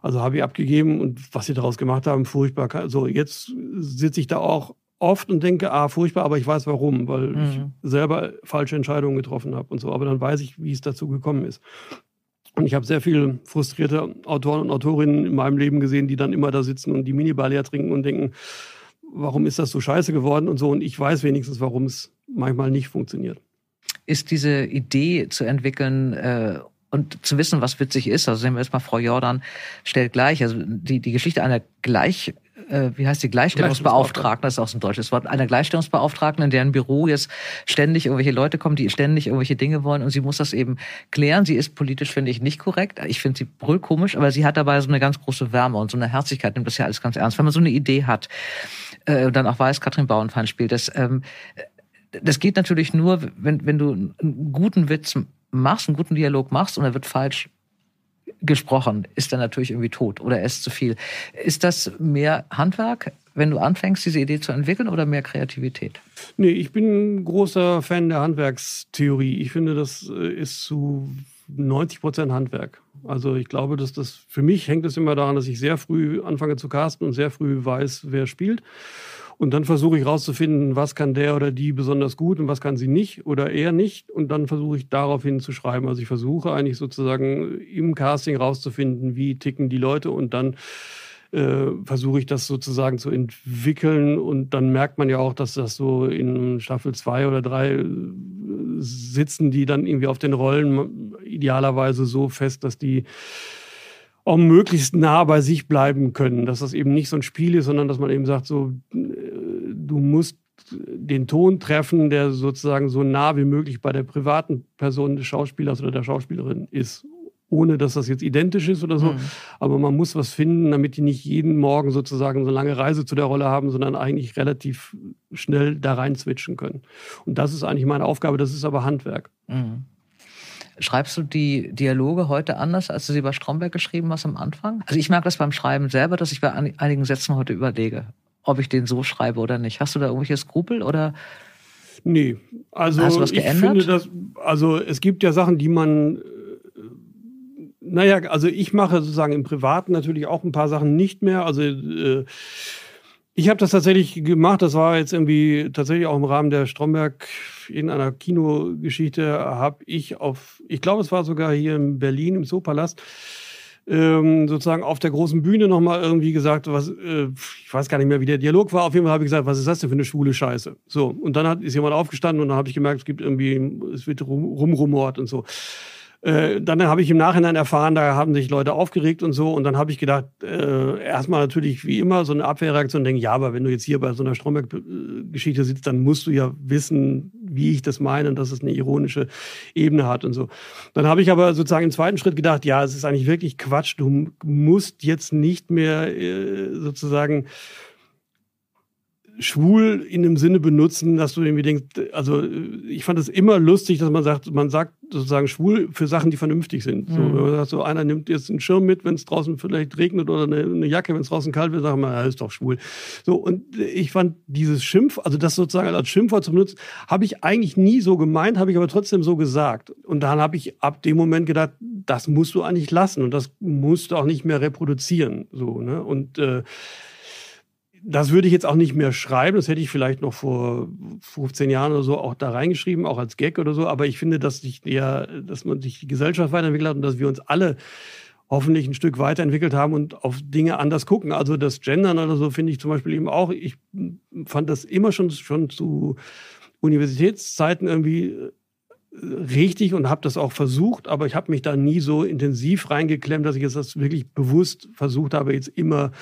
also habe ich abgegeben und was sie daraus gemacht haben, furchtbar. So, jetzt sitze ich da auch oft und denke, ah, furchtbar, aber ich weiß warum, weil mhm. ich selber falsche Entscheidungen getroffen habe und so. Aber dann weiß ich, wie es dazu gekommen ist. Und ich habe sehr viele frustrierte Autoren und Autorinnen in meinem Leben gesehen, die dann immer da sitzen und die Minibar leer trinken und denken, warum ist das so scheiße geworden und so. Und ich weiß wenigstens, warum es manchmal nicht funktioniert. Ist diese Idee zu entwickeln, äh und zu wissen, was witzig ist, also sehen wir erstmal, Frau Jordan stellt gleich, also die, die Geschichte einer gleich äh, wie heißt die Gleichstellungsbeauftragten, das ist auch so ein deutsches Wort, einer Gleichstellungsbeauftragten, in deren Büro jetzt ständig irgendwelche Leute kommen, die ständig irgendwelche Dinge wollen und sie muss das eben klären. Sie ist politisch, finde ich, nicht korrekt. Ich finde sie brüllkomisch, aber sie hat dabei so eine ganz große Wärme und so eine Herzlichkeit, nimmt das ja alles ganz ernst. Wenn man so eine Idee hat äh, und dann auch weiß, Katrin Bauernfeind spielt das, ähm, das geht natürlich nur, wenn, wenn du einen guten Witz machst, einen guten Dialog machst und er wird falsch gesprochen, ist dann natürlich irgendwie tot oder er ist zu viel. Ist das mehr Handwerk, wenn du anfängst, diese Idee zu entwickeln oder mehr Kreativität? Nee, ich bin ein großer Fan der Handwerkstheorie. Ich finde, das äh, ist zu 90 Prozent Handwerk. Also ich glaube, dass das für mich hängt es immer daran, dass ich sehr früh anfange zu casten und sehr früh weiß, wer spielt. Und dann versuche ich rauszufinden, was kann der oder die besonders gut und was kann sie nicht oder eher nicht. Und dann versuche ich daraufhin zu schreiben. Also ich versuche eigentlich sozusagen im Casting rauszufinden, wie ticken die Leute und dann äh, versuche ich das sozusagen zu entwickeln. Und dann merkt man ja auch, dass das so in Staffel zwei oder drei äh, sitzen die dann irgendwie auf den Rollen idealerweise so fest, dass die auch möglichst nah bei sich bleiben können. Dass das eben nicht so ein Spiel ist, sondern dass man eben sagt, so, du musst den Ton treffen, der sozusagen so nah wie möglich bei der privaten Person des Schauspielers oder der Schauspielerin ist. Ohne dass das jetzt identisch ist oder so. Mhm. Aber man muss was finden, damit die nicht jeden Morgen sozusagen so eine lange Reise zu der Rolle haben, sondern eigentlich relativ schnell da rein switchen können. Und das ist eigentlich meine Aufgabe, das ist aber Handwerk. Mhm. Schreibst du die Dialoge heute anders, als du sie bei Stromberg geschrieben hast am Anfang? Also ich merke das beim Schreiben selber, dass ich bei einigen Sätzen heute überlege, ob ich den so schreibe oder nicht. Hast du da irgendwelche Skrupel oder? Nee, also Hast du was geändert? ich finde das, also es gibt ja Sachen, die man, äh, naja, also ich mache sozusagen im Privaten natürlich auch ein paar Sachen nicht mehr. Also äh, ich habe das tatsächlich gemacht. Das war jetzt irgendwie tatsächlich auch im Rahmen der Stromberg in einer Kinogeschichte habe ich auf, ich glaube, es war sogar hier in Berlin im Zoopalast, ähm, sozusagen auf der großen Bühne nochmal irgendwie gesagt, was, äh, ich weiß gar nicht mehr, wie der Dialog war. Auf jeden Fall habe ich gesagt, was ist das denn für eine schwule Scheiße? So. Und dann hat, ist jemand aufgestanden und dann habe ich gemerkt, es gibt irgendwie, es wird rum, rumrumort und so. Äh, dann habe ich im Nachhinein erfahren, da haben sich Leute aufgeregt und so. Und dann habe ich gedacht, äh, erstmal natürlich wie immer so eine Abwehrreaktion, denke, ja, aber wenn du jetzt hier bei so einer Stromberg-Geschichte sitzt, dann musst du ja wissen, wie ich das meine und dass es eine ironische Ebene hat und so. Dann habe ich aber sozusagen im zweiten Schritt gedacht, ja, es ist eigentlich wirklich Quatsch. Du musst jetzt nicht mehr äh, sozusagen schwul in dem Sinne benutzen, dass du irgendwie denkst, also ich fand es immer lustig, dass man sagt, man sagt sozusagen schwul für Sachen, die vernünftig sind. Mhm. So, wenn man sagt, so einer nimmt jetzt einen Schirm mit, wenn es draußen vielleicht regnet oder eine, eine Jacke, wenn es draußen kalt wird, sagt man, er ist doch schwul. So, und ich fand dieses Schimpf, also das sozusagen als Schimpfwort zu benutzen, habe ich eigentlich nie so gemeint, habe ich aber trotzdem so gesagt. Und dann habe ich ab dem Moment gedacht, das musst du eigentlich lassen und das musst du auch nicht mehr reproduzieren. So, ne? Und äh, das würde ich jetzt auch nicht mehr schreiben. Das hätte ich vielleicht noch vor 15 Jahren oder so auch da reingeschrieben, auch als Gag oder so. Aber ich finde, dass sich ja, dass man sich die Gesellschaft weiterentwickelt hat und dass wir uns alle hoffentlich ein Stück weiterentwickelt haben und auf Dinge anders gucken. Also das Gendern oder so finde ich zum Beispiel eben auch. Ich fand das immer schon, schon zu Universitätszeiten irgendwie äh, richtig und habe das auch versucht, aber ich habe mich da nie so intensiv reingeklemmt, dass ich jetzt das wirklich bewusst versucht habe, jetzt immer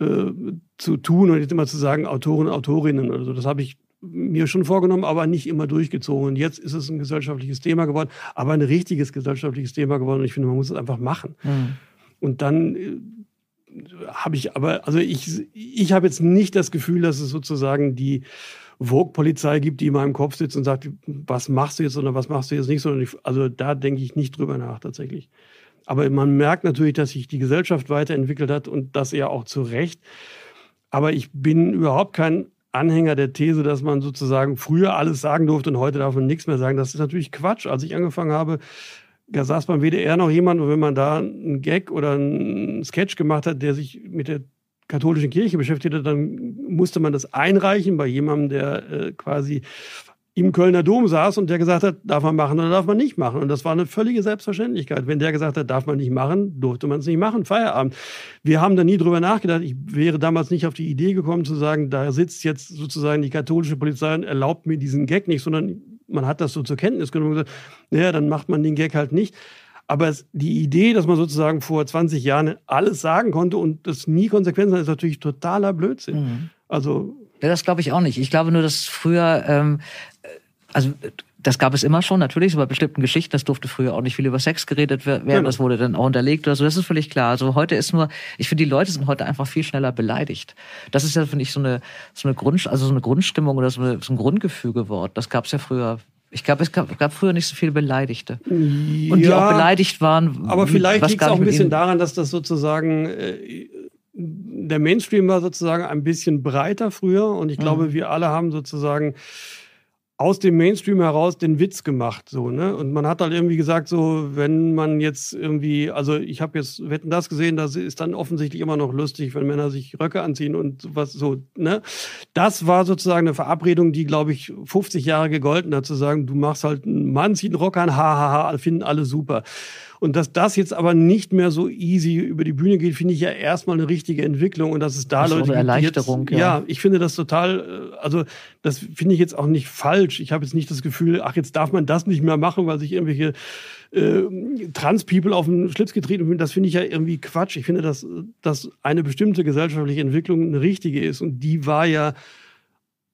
äh, zu tun und jetzt immer zu sagen, Autoren, Autorinnen oder so. Das habe ich mir schon vorgenommen, aber nicht immer durchgezogen. Und jetzt ist es ein gesellschaftliches Thema geworden, aber ein richtiges gesellschaftliches Thema geworden. Und ich finde, man muss es einfach machen. Mhm. Und dann äh, habe ich aber, also ich, ich habe jetzt nicht das Gefühl, dass es sozusagen die Vogue-Polizei gibt, die in meinem Kopf sitzt und sagt, was machst du jetzt oder was machst du jetzt nicht, sondern ich, also da denke ich nicht drüber nach tatsächlich. Aber man merkt natürlich, dass sich die Gesellschaft weiterentwickelt hat und das ja auch zu Recht. Aber ich bin überhaupt kein Anhänger der These, dass man sozusagen früher alles sagen durfte und heute darf man nichts mehr sagen. Das ist natürlich Quatsch. Als ich angefangen habe, da saß beim WDR noch jemand, und wenn man da einen Gag oder einen Sketch gemacht hat, der sich mit der katholischen Kirche beschäftigt hat, dann musste man das einreichen bei jemandem, der äh, quasi im Kölner Dom saß und der gesagt hat, darf man machen oder darf man nicht machen. Und das war eine völlige Selbstverständlichkeit. Wenn der gesagt hat, darf man nicht machen, durfte man es nicht machen. Feierabend. Wir haben da nie drüber nachgedacht. Ich wäre damals nicht auf die Idee gekommen zu sagen, da sitzt jetzt sozusagen die katholische Polizei und erlaubt mir diesen Gag nicht, sondern man hat das so zur Kenntnis genommen und gesagt, naja, dann macht man den Gag halt nicht. Aber die Idee, dass man sozusagen vor 20 Jahren alles sagen konnte und das nie Konsequenzen hat, ist natürlich totaler Blödsinn. Mhm. Also ja, das glaube ich auch nicht. Ich glaube nur, dass früher ähm, also das gab es immer schon, natürlich, bei bestimmten Geschichten, das durfte früher auch nicht viel über Sex geredet werden, genau. das wurde dann auch unterlegt oder so, das ist völlig klar. Also heute ist nur, ich finde, die Leute sind heute einfach viel schneller beleidigt. Das ist ja, finde ich, so eine, so eine Grund, also so eine Grundstimmung oder so, eine, so ein Grundgefügewort. Das gab es ja früher ich glaube, es gab, gab, früher nicht so viele Beleidigte. Und die auch beleidigt waren. Aber vielleicht liegt es auch ein bisschen daran, dass das sozusagen äh, der Mainstream war sozusagen ein bisschen breiter früher. Und ich glaube, mhm. wir alle haben sozusagen aus dem Mainstream heraus den Witz gemacht, so, ne? Und man hat halt irgendwie gesagt, so, wenn man jetzt irgendwie, also ich habe jetzt Wetten das gesehen, das ist dann offensichtlich immer noch lustig, wenn Männer sich Röcke anziehen und was so, ne? Das war sozusagen eine Verabredung, die, glaube ich, 50 Jahre gegolten hat, zu sagen, du machst halt einen Mann, zieht einen Rock an, hahaha, ha, ha, finden alle super. Und dass das jetzt aber nicht mehr so easy über die Bühne geht, finde ich ja erstmal eine richtige Entwicklung. Und dass es da das Leute eine Erleichterung, jetzt, ja. ja, ich finde das total, äh, also das finde ich jetzt auch nicht falsch. Ich habe jetzt nicht das Gefühl, ach, jetzt darf man das nicht mehr machen, weil sich irgendwelche äh, Trans-People auf den Schlips getreten sind. Das finde ich ja irgendwie Quatsch. Ich finde, dass, dass eine bestimmte gesellschaftliche Entwicklung eine richtige ist. Und die war ja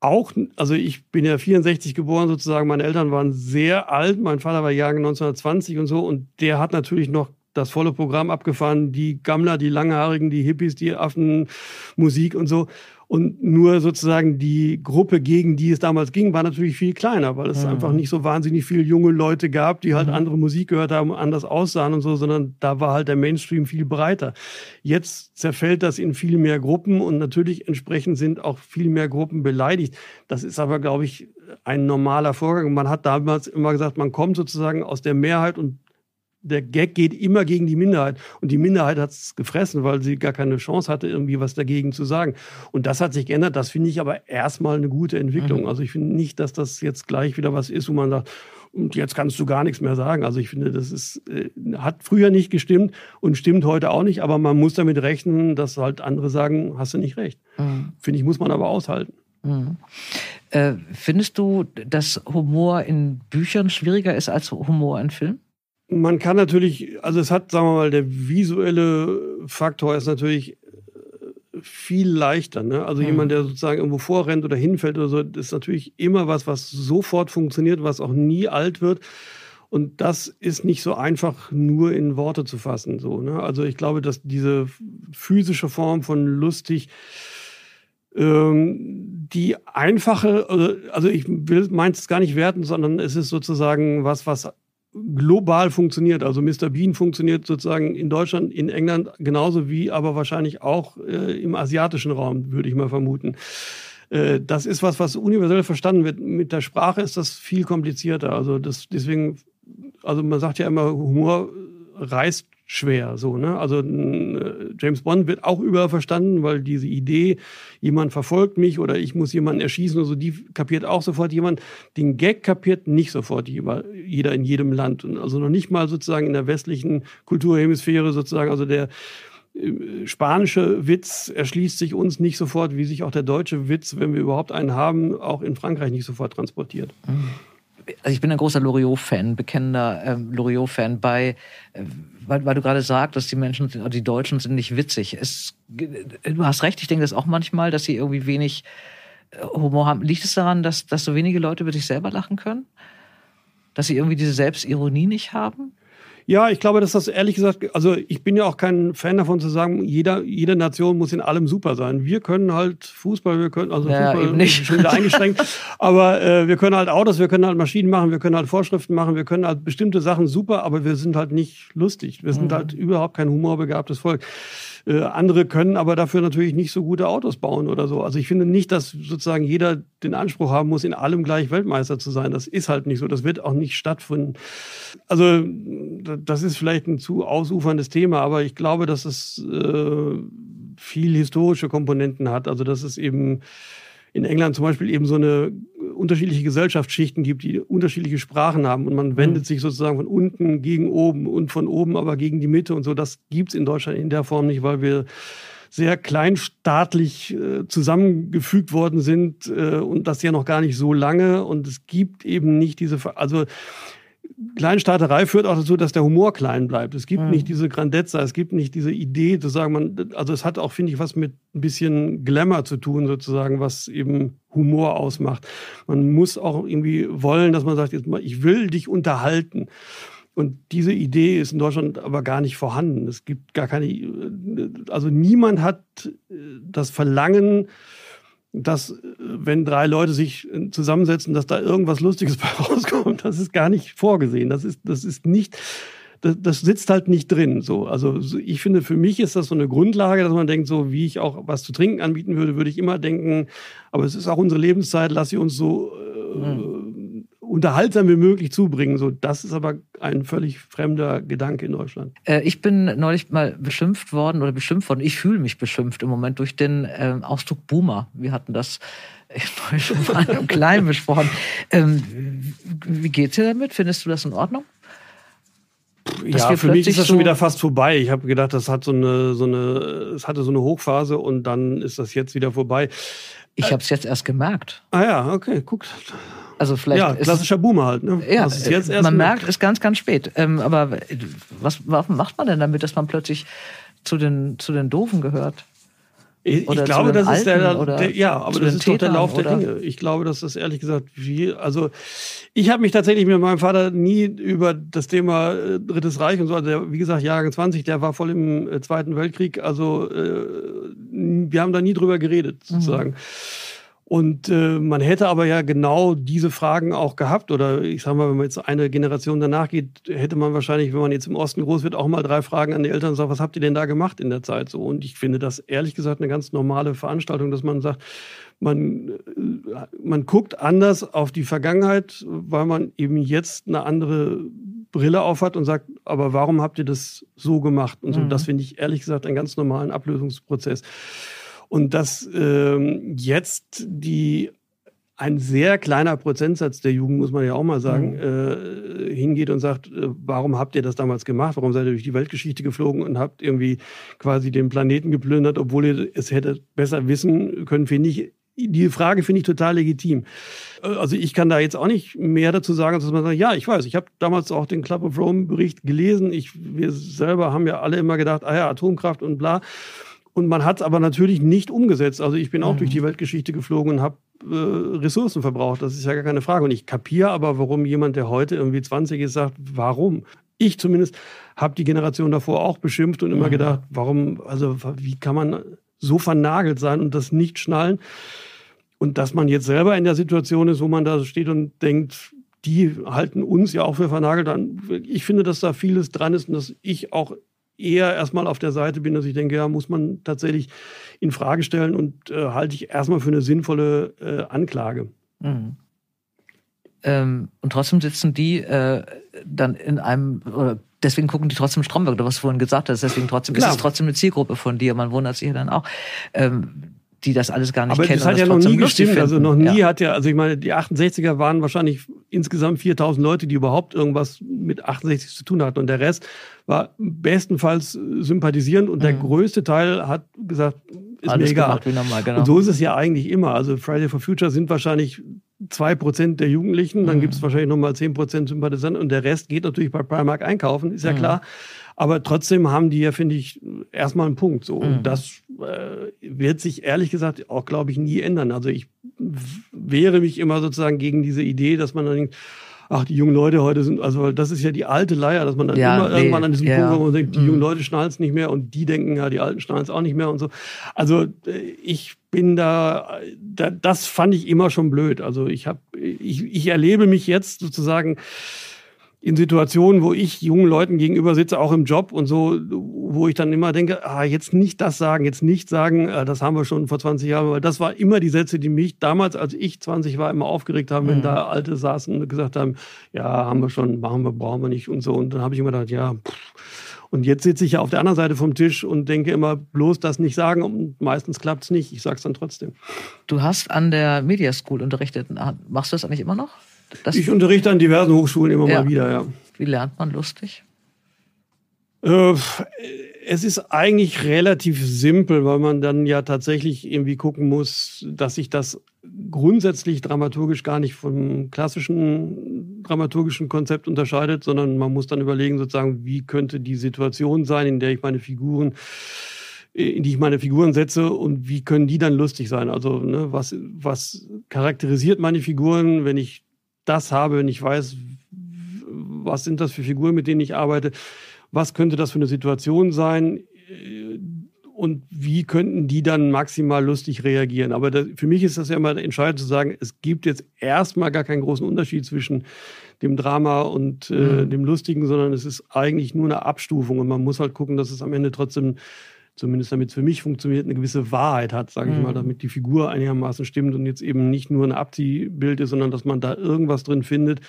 auch, also ich bin ja 64 geboren sozusagen, meine Eltern waren sehr alt, mein Vater war Jahrgang 1920 und so und der hat natürlich noch das volle Programm abgefahren, die Gammler, die Langhaarigen, die Hippies, die Affen, Musik und so. Und nur sozusagen die Gruppe, gegen die es damals ging, war natürlich viel kleiner, weil es mhm. einfach nicht so wahnsinnig viele junge Leute gab, die halt mhm. andere Musik gehört haben, anders aussahen und so, sondern da war halt der Mainstream viel breiter. Jetzt zerfällt das in viel mehr Gruppen und natürlich entsprechend sind auch viel mehr Gruppen beleidigt. Das ist aber, glaube ich, ein normaler Vorgang. Man hat damals immer gesagt, man kommt sozusagen aus der Mehrheit und der Gag geht immer gegen die Minderheit. Und die Minderheit hat es gefressen, weil sie gar keine Chance hatte, irgendwie was dagegen zu sagen. Und das hat sich geändert. Das finde ich aber erstmal eine gute Entwicklung. Mhm. Also ich finde nicht, dass das jetzt gleich wieder was ist, wo man sagt, und jetzt kannst du gar nichts mehr sagen. Also ich finde, das ist, äh, hat früher nicht gestimmt und stimmt heute auch nicht, aber man muss damit rechnen, dass halt andere sagen, hast du nicht recht. Mhm. Finde ich, muss man aber aushalten. Mhm. Äh, findest du, dass Humor in Büchern schwieriger ist als Humor in Filmen? Man kann natürlich, also es hat, sagen wir mal, der visuelle Faktor ist natürlich äh, viel leichter. Ne? Also mhm. jemand, der sozusagen irgendwo vorrennt oder hinfällt oder so, ist natürlich immer was, was sofort funktioniert, was auch nie alt wird. Und das ist nicht so einfach nur in Worte zu fassen. So, ne? Also ich glaube, dass diese physische Form von lustig, ähm, die einfache, also ich will meins es gar nicht werten, sondern es ist sozusagen was, was global funktioniert. Also Mr. Bean funktioniert sozusagen in Deutschland, in England genauso wie aber wahrscheinlich auch äh, im asiatischen Raum, würde ich mal vermuten. Äh, das ist was, was universell verstanden wird. Mit der Sprache ist das viel komplizierter. Also das, deswegen, also man sagt ja immer, Humor reißt schwer. So, ne? Also äh, James Bond wird auch überall verstanden, weil diese Idee, jemand verfolgt mich oder ich muss jemanden erschießen oder so, die kapiert auch sofort jemand. Den Gag kapiert nicht sofort jeder in jedem Land. Also noch nicht mal sozusagen in der westlichen Kulturhemisphäre sozusagen, also der äh, spanische Witz erschließt sich uns nicht sofort, wie sich auch der deutsche Witz, wenn wir überhaupt einen haben, auch in Frankreich nicht sofort transportiert. Also ich bin ein großer Loriot-Fan, bekennender ähm, Loriot-Fan, bei, äh, weil, weil du gerade sagtest, die Menschen, die Deutschen sind nicht witzig. Es, du hast recht, ich denke das auch manchmal, dass sie irgendwie wenig äh, Humor haben. Liegt es daran, dass, dass so wenige Leute über sich selber lachen können? Dass sie irgendwie diese Selbstironie nicht haben? Ja, ich glaube, dass das ehrlich gesagt, also ich bin ja auch kein Fan davon zu sagen, jeder, jede Nation muss in allem super sein. Wir können halt Fußball, wir können, also ja, Fußball eben nicht. schon wieder eingeschränkt, *laughs* aber äh, wir können halt Autos, wir können halt Maschinen machen, wir können halt Vorschriften machen, wir können halt bestimmte Sachen super, aber wir sind halt nicht lustig. Wir sind mhm. halt überhaupt kein humorbegabtes Volk. Äh, andere können aber dafür natürlich nicht so gute Autos bauen oder so. Also ich finde nicht, dass sozusagen jeder den Anspruch haben muss, in allem gleich Weltmeister zu sein. Das ist halt nicht so. Das wird auch nicht stattfinden. Also das ist vielleicht ein zu ausuferndes Thema, aber ich glaube, dass es äh, viel historische Komponenten hat. Also dass es eben in England zum Beispiel eben so eine unterschiedliche Gesellschaftsschichten gibt, die unterschiedliche Sprachen haben und man wendet mhm. sich sozusagen von unten gegen oben und von oben aber gegen die Mitte und so. Das gibt's in Deutschland in der Form nicht, weil wir sehr kleinstaatlich äh, zusammengefügt worden sind äh, und das ja noch gar nicht so lange und es gibt eben nicht diese, also Kleinstaaterei führt auch dazu, dass der Humor klein bleibt. Es gibt mhm. nicht diese Grandezza, es gibt nicht diese Idee zu sagen, man, also es hat auch, finde ich, was mit ein bisschen Glamour zu tun, sozusagen, was eben Humor ausmacht. Man muss auch irgendwie wollen, dass man sagt, jetzt mal, ich will dich unterhalten. Und diese Idee ist in Deutschland aber gar nicht vorhanden. Es gibt gar keine, also niemand hat das Verlangen, dass wenn drei Leute sich zusammensetzen, dass da irgendwas Lustiges *laughs* bei rauskommt, das ist gar nicht vorgesehen. Das ist, das ist nicht, das, das sitzt halt nicht drin. So, also ich finde, für mich ist das so eine Grundlage, dass man denkt, so wie ich auch was zu trinken anbieten würde, würde ich immer denken, aber es ist auch unsere Lebenszeit, lass sie uns so äh, mhm. Unterhaltsam wie möglich zubringen. So, das ist aber ein völlig fremder Gedanke in Deutschland. Äh, ich bin neulich mal beschimpft worden oder beschimpft worden. Ich fühle mich beschimpft im Moment durch den äh, Ausdruck Boomer. Wir hatten das schon mal im Kleinen besprochen. Ähm, wie geht's dir damit? Findest du das in Ordnung? ja, für mich ist das schon wieder fast vorbei. Ich habe gedacht, das hat so eine, so eine, es hatte so eine Hochphase und dann ist das jetzt wieder vorbei. Ich habe es jetzt erst gemerkt. Ah ja, okay, guck. Also vielleicht ja, klassischer Boomer halt. Ne? Ja, man merkt, es ganz, ganz spät. Ähm, aber was, was macht man denn damit, dass man plötzlich zu den, zu den Doofen gehört? Ich, ich glaube, das ist der, der, ja, aber das ist Tätern, doch der Lauf der Dinge. Ich glaube, das ehrlich gesagt viel, also ich habe mich tatsächlich mit meinem Vater nie über das Thema äh, Drittes Reich und so, also der, wie gesagt, Jahrgang 20, der war voll im äh, Zweiten Weltkrieg, also äh, wir haben da nie drüber geredet, sozusagen. Mhm. Und äh, man hätte aber ja genau diese Fragen auch gehabt. Oder ich sage mal, wenn man jetzt eine Generation danach geht, hätte man wahrscheinlich, wenn man jetzt im Osten groß wird, auch mal drei Fragen an die Eltern und sagt, was habt ihr denn da gemacht in der Zeit? So. Und ich finde das ehrlich gesagt eine ganz normale Veranstaltung, dass man sagt, man, äh, man guckt anders auf die Vergangenheit, weil man eben jetzt eine andere Brille aufhat und sagt, aber warum habt ihr das so gemacht? Und so, mhm. das finde ich ehrlich gesagt einen ganz normalen Ablösungsprozess. Und dass ähm, jetzt die ein sehr kleiner Prozentsatz der Jugend, muss man ja auch mal sagen, mhm. äh, hingeht und sagt, äh, warum habt ihr das damals gemacht? Warum seid ihr durch die Weltgeschichte geflogen und habt irgendwie quasi den Planeten geplündert, obwohl ihr es hättet besser wissen können, finde ich. Die Frage finde ich total legitim. Äh, also ich kann da jetzt auch nicht mehr dazu sagen, als dass man sagt, ja, ich weiß, ich habe damals auch den Club of Rome Bericht gelesen. Ich, wir selber haben ja alle immer gedacht, ah ja, Atomkraft und bla. Und man hat es aber natürlich nicht umgesetzt. Also ich bin auch mhm. durch die Weltgeschichte geflogen und habe äh, Ressourcen verbraucht. Das ist ja gar keine Frage. Und ich kapiere aber, warum jemand, der heute irgendwie 20 ist, sagt, warum? Ich zumindest habe die Generation davor auch beschimpft und immer mhm. gedacht, warum, also wie kann man so vernagelt sein und das nicht schnallen? Und dass man jetzt selber in der Situation ist, wo man da steht und denkt, die halten uns ja auch für vernagelt an. Ich finde, dass da vieles dran ist und dass ich auch eher erstmal auf der Seite bin, dass ich denke, ja, muss man tatsächlich in Frage stellen und äh, halte ich erstmal für eine sinnvolle äh, Anklage. Mhm. Ähm, und trotzdem sitzen die äh, dann in einem, oder deswegen gucken die trotzdem Stromberg, du was vorhin gesagt hast, deswegen trotzdem Klar. ist es trotzdem eine Zielgruppe von dir, man wundert sich ja dann auch. Ähm, die das alles gar nicht Aber kennen. Aber das hat ja noch nie gestimmt. Also noch nie ja. hat ja, also ich meine, die 68er waren wahrscheinlich insgesamt 4000 Leute, die überhaupt irgendwas mit 68 zu tun hatten. Und der Rest war bestenfalls sympathisierend und mhm. der größte Teil hat gesagt, ist alles mir egal. Normal, genau. Und so ist es ja eigentlich immer. Also Friday for Future sind wahrscheinlich zwei Prozent der Jugendlichen, dann mhm. gibt es wahrscheinlich nochmal zehn Prozent Sympathisanten und der Rest geht natürlich bei Primark einkaufen, ist ja mhm. klar. Aber trotzdem haben die ja, finde ich, erstmal einen Punkt. So. Und mhm. das äh, wird sich ehrlich gesagt auch, glaube ich, nie ändern. Also ich wehre mich immer sozusagen gegen diese Idee, dass man dann denkt, ach, die jungen Leute heute sind, also das ist ja die alte Leier, dass man dann ja, immer nee, irgendwann an diesem ja. Punkt kommt und denkt, die mhm. jungen Leute schnallen es nicht mehr und die denken, ja, die Alten schnallen es auch nicht mehr und so. Also äh, ich bin da, da das fand ich immer schon blöd. Also ich habe, ich, ich erlebe mich jetzt sozusagen in Situationen, wo ich jungen Leuten gegenüber sitze, auch im Job und so, wo ich dann immer denke, ah, jetzt nicht das sagen, jetzt nicht sagen, äh, das haben wir schon vor 20 Jahren, weil das war immer die Sätze, die mich damals, als ich 20 war, immer aufgeregt haben, mhm. wenn da Alte saßen und gesagt haben, ja, haben wir schon, machen wir, brauchen wir nicht und so. Und dann habe ich immer gedacht, ja, pff. Und jetzt sitze ich ja auf der anderen Seite vom Tisch und denke immer, bloß das nicht sagen und meistens klappt es nicht. Ich sage es dann trotzdem. Du hast an der Media School unterrichtet. Machst du das eigentlich immer noch? Ich unterrichte an diversen Hochschulen immer ja. mal wieder, ja. Wie lernt man lustig? Äh, es ist eigentlich relativ simpel, weil man dann ja tatsächlich irgendwie gucken muss, dass sich das grundsätzlich dramaturgisch gar nicht vom klassischen dramaturgischen Konzept unterscheidet, sondern man muss dann überlegen, sozusagen, wie könnte die Situation sein, in der ich meine Figuren in die ich meine Figuren setze und wie können die dann lustig sein? Also, ne, was, was charakterisiert meine Figuren, wenn ich das habe, wenn ich weiß, was sind das für Figuren, mit denen ich arbeite, was könnte das für eine Situation sein und wie könnten die dann maximal lustig reagieren. Aber das, für mich ist das ja immer entscheidend zu sagen, es gibt jetzt erstmal gar keinen großen Unterschied zwischen dem Drama und äh, mhm. dem Lustigen, sondern es ist eigentlich nur eine Abstufung und man muss halt gucken, dass es am Ende trotzdem zumindest damit es für mich funktioniert, eine gewisse Wahrheit hat, sage ich mhm. mal, damit die Figur einigermaßen stimmt und jetzt eben nicht nur ein Abziehbild ist, sondern dass man da irgendwas drin findet,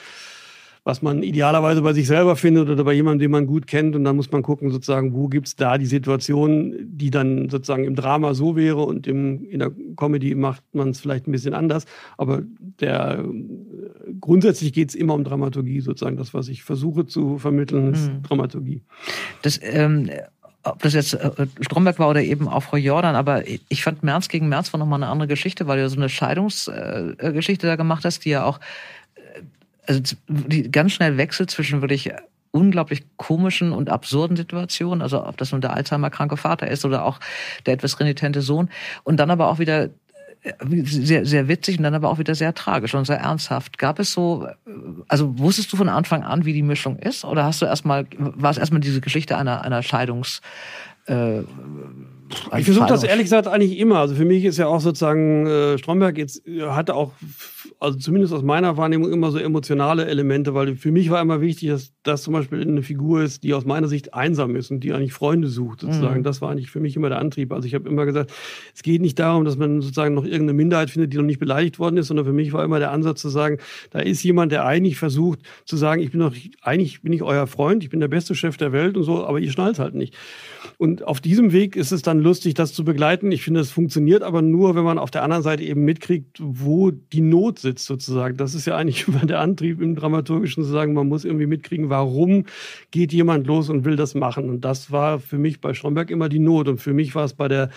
was man idealerweise bei sich selber findet oder bei jemandem, den man gut kennt. Und dann muss man gucken, sozusagen, wo gibt es da die Situation, die dann sozusagen im Drama so wäre und im, in der Comedy macht man es vielleicht ein bisschen anders. Aber der grundsätzlich geht es immer um Dramaturgie, sozusagen. Das, was ich versuche zu vermitteln, ist mhm. Dramaturgie. Das ähm ob das jetzt äh, Stromberg war oder eben auch Frau Jordan, aber ich fand März gegen März war nochmal eine andere Geschichte, weil du so eine Scheidungsgeschichte da gemacht hast, die ja auch äh, also die ganz schnell wechselt zwischen wirklich unglaublich komischen und absurden Situationen, also ob das nun der Alzheimer-kranke Vater ist oder auch der etwas renitente Sohn und dann aber auch wieder sehr, sehr witzig und dann aber auch wieder sehr tragisch und sehr ernsthaft. Gab es so, also wusstest du von Anfang an, wie die Mischung ist? Oder hast du erstmal, war es erstmal diese Geschichte einer, einer Scheidungs, äh, ich versuche das ehrlich gesagt eigentlich immer. Also für mich ist ja auch sozusagen äh, Stromberg jetzt äh, hatte auch, also zumindest aus meiner Wahrnehmung immer so emotionale Elemente, weil für mich war immer wichtig, dass das zum Beispiel eine Figur ist, die aus meiner Sicht einsam ist und die eigentlich Freunde sucht sozusagen. Mhm. Das war eigentlich für mich immer der Antrieb. Also ich habe immer gesagt, es geht nicht darum, dass man sozusagen noch irgendeine Minderheit findet, die noch nicht beleidigt worden ist, sondern für mich war immer der Ansatz zu sagen, da ist jemand, der eigentlich versucht zu sagen, ich bin doch eigentlich bin ich euer Freund, ich bin der beste Chef der Welt und so, aber ihr schnallt halt nicht. Und auf diesem Weg ist es dann lustig, das zu begleiten. Ich finde, es funktioniert aber nur, wenn man auf der anderen Seite eben mitkriegt, wo die Not sitzt sozusagen. Das ist ja eigentlich *laughs* immer der Antrieb im Dramaturgischen zu sagen, man muss irgendwie mitkriegen, warum geht jemand los und will das machen. Und das war für mich bei Stromberg immer die Not. Und für mich war es bei der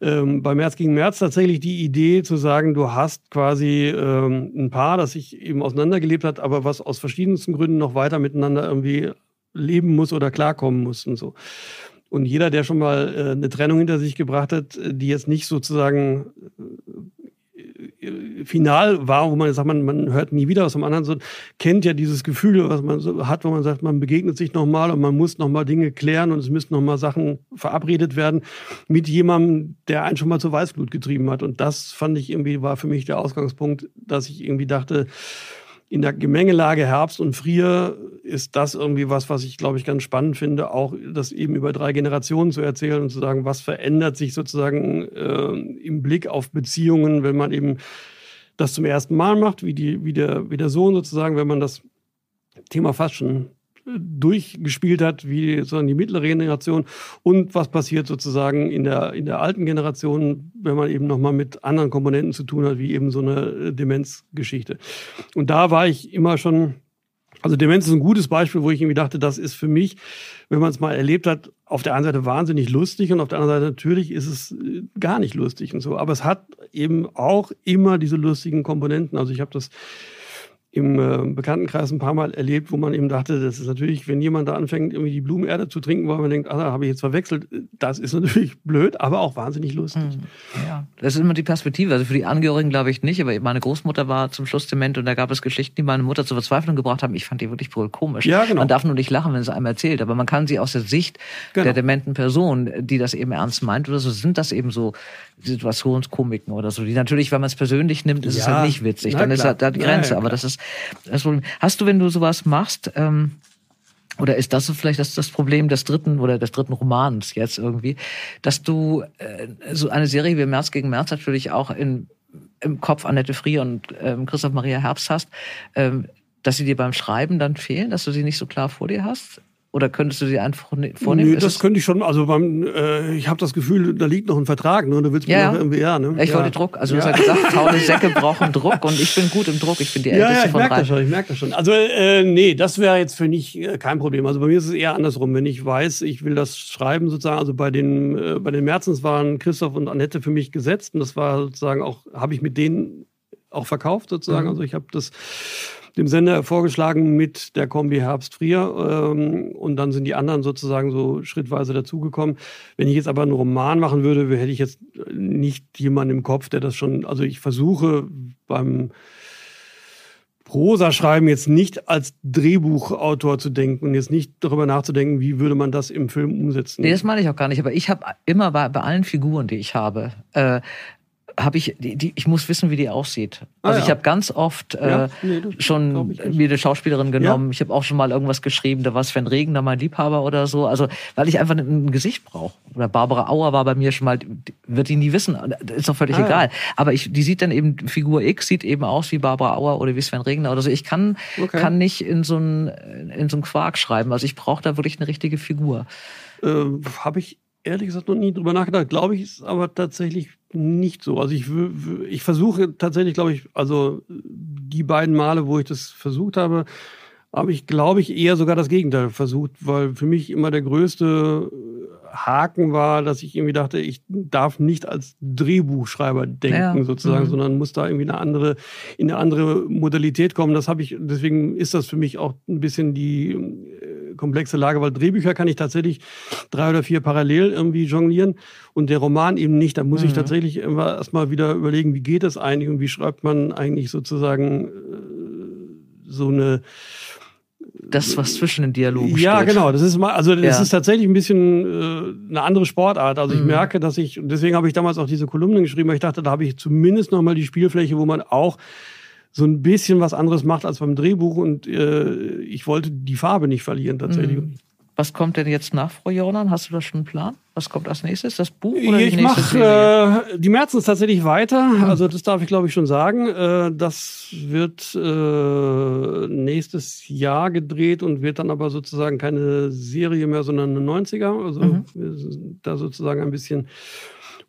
ähm, bei März gegen März tatsächlich die Idee zu sagen, du hast quasi ähm, ein Paar, das sich eben auseinandergelebt hat, aber was aus verschiedensten Gründen noch weiter miteinander irgendwie leben muss oder klarkommen muss und so. Und jeder, der schon mal äh, eine Trennung hinter sich gebracht hat, äh, die jetzt nicht sozusagen äh, äh, final war, wo man sagt, man, man hört nie wieder was vom anderen, so kennt ja dieses Gefühl, was man so hat, wo man sagt, man begegnet sich nochmal und man muss nochmal Dinge klären und es müssen nochmal Sachen verabredet werden mit jemandem, der einen schon mal zur Weißblut getrieben hat. Und das fand ich irgendwie, war für mich der Ausgangspunkt, dass ich irgendwie dachte, in der Gemengelage Herbst und Frier ist das irgendwie was, was ich, glaube ich, ganz spannend finde, auch das eben über drei Generationen zu erzählen und zu sagen, was verändert sich sozusagen äh, im Blick auf Beziehungen, wenn man eben das zum ersten Mal macht, wie, die, wie, der, wie der Sohn sozusagen, wenn man das Thema fast schon durchgespielt hat, wie sozusagen die mittlere Generation und was passiert sozusagen in der, in der alten Generation, wenn man eben nochmal mit anderen Komponenten zu tun hat, wie eben so eine Demenzgeschichte. Und da war ich immer schon, also Demenz ist ein gutes Beispiel, wo ich irgendwie dachte, das ist für mich, wenn man es mal erlebt hat, auf der einen Seite wahnsinnig lustig und auf der anderen Seite natürlich ist es äh, gar nicht lustig und so. Aber es hat eben auch immer diese lustigen Komponenten. Also ich habe das im äh, Bekanntenkreis ein paar Mal erlebt, wo man eben dachte, das ist natürlich, wenn jemand da anfängt, irgendwie die Blumenerde zu trinken, weil man denkt, ah, habe ich jetzt verwechselt, das ist natürlich *laughs* blöd, aber auch wahnsinnig lustig. Mhm. Ja, das ist immer die Perspektive. Also für die Angehörigen glaube ich nicht, aber meine Großmutter war zum Schluss dement und da gab es Geschichten, die meine Mutter zur Verzweiflung gebracht haben. Ich fand die wirklich wohl komisch. Ja, genau. Man darf nur nicht lachen, wenn es einem erzählt, aber man kann sie aus der Sicht genau. der dementen Person, die das eben ernst meint oder so, sind das eben so Situationskomiken oder so, die natürlich, wenn man es persönlich nimmt, ist ja, es halt nicht witzig. Dann klar. ist halt da die Grenze. Ja, aber das ist das Problem. Hast du, wenn du sowas machst, ähm, oder ist das vielleicht das, das Problem des dritten oder des dritten Romans jetzt irgendwie, dass du äh, so eine Serie wie März gegen März natürlich auch in, im Kopf Annette Frier und ähm, Christoph Maria Herbst hast, ähm, dass sie dir beim Schreiben dann fehlen, dass du sie nicht so klar vor dir hast? Oder könntest du sie einfach ne-, vornehmen? Nee, das könnte ich schon. Also beim, äh, ich habe das Gefühl, da liegt noch ein Vertrag. Ne? Du willst ja, mir irgendwie, ja, ne? Ich ja. wollte Druck. Also du hast ja gesagt, *laughs* faule Säcke brauchen Druck und ich bin gut im Druck. Ich bin die Älteste ja, ja, ich von merke das schon. Ich merke das schon. Also äh, nee, das wäre jetzt für mich äh, kein Problem. Also bei mir ist es eher andersrum. Wenn ich weiß, ich will das schreiben sozusagen. Also bei den äh, bei den Merzens waren Christoph und Annette für mich gesetzt und das war sozusagen auch habe ich mit denen auch verkauft sozusagen. Mhm. Also ich habe das dem Sender vorgeschlagen mit der Kombi Herbst-Frier. Ähm, und dann sind die anderen sozusagen so schrittweise dazugekommen. Wenn ich jetzt aber einen Roman machen würde, hätte ich jetzt nicht jemanden im Kopf, der das schon, also ich versuche beim Prosa schreiben jetzt nicht als Drehbuchautor zu denken und jetzt nicht darüber nachzudenken, wie würde man das im Film umsetzen. Nee, das meine ich auch gar nicht. Aber ich habe immer bei, bei allen Figuren, die ich habe, äh, habe ich, die, die, ich muss wissen, wie die aussieht. Ah, also ah, ja. ich habe ganz oft äh, ja, nee, schon mir eine Schauspielerin genommen. Ja. Ich habe auch schon mal irgendwas geschrieben, da war Sven Regner mein Liebhaber oder so. Also weil ich einfach ein, ein Gesicht brauche. Oder Barbara Auer war bei mir schon mal, wird die nie wissen, ist doch völlig ah, egal. Aber ich, die sieht dann eben, Figur X sieht eben aus wie Barbara Auer oder wie Sven Regner oder so. Ich kann, okay. kann nicht in so einen in so einen Quark schreiben. Also ich brauche da wirklich eine richtige Figur. Äh, habe ich ehrlich gesagt noch nie drüber nachgedacht. Glaube ich, ist aber tatsächlich nicht so. Also ich, ich versuche tatsächlich, glaube ich, also die beiden Male, wo ich das versucht habe, habe ich, glaube ich, eher sogar das Gegenteil versucht, weil für mich immer der größte Haken war, dass ich irgendwie dachte, ich darf nicht als Drehbuchschreiber denken ja. sozusagen, mhm. sondern muss da irgendwie eine andere, in eine andere Modalität kommen. Das habe ich, deswegen ist das für mich auch ein bisschen die komplexe Lage, weil Drehbücher kann ich tatsächlich drei oder vier parallel irgendwie jonglieren und der Roman eben nicht. Da muss mhm. ich tatsächlich immer erstmal wieder überlegen, wie geht das eigentlich und wie schreibt man eigentlich sozusagen äh, so eine das, was zwischen den Dialogen ja, steht. Ja, genau. Das ist mal, also das ja. ist tatsächlich ein bisschen äh, eine andere Sportart. Also ich mhm. merke, dass ich, und deswegen habe ich damals auch diese Kolumnen geschrieben, weil ich dachte, da habe ich zumindest nochmal die Spielfläche, wo man auch so ein bisschen was anderes macht als beim Drehbuch und äh, ich wollte die Farbe nicht verlieren tatsächlich. Mhm. Was kommt denn jetzt nach Frau Jordan? Hast du da schon einen Plan? Was kommt als nächstes? Das Buch oder Ich mache äh, die Märzens tatsächlich weiter. Hm. Also das darf ich glaube ich schon sagen. Äh, das wird äh, nächstes Jahr gedreht und wird dann aber sozusagen keine Serie mehr, sondern eine 90er. Also mhm. da sozusagen ein bisschen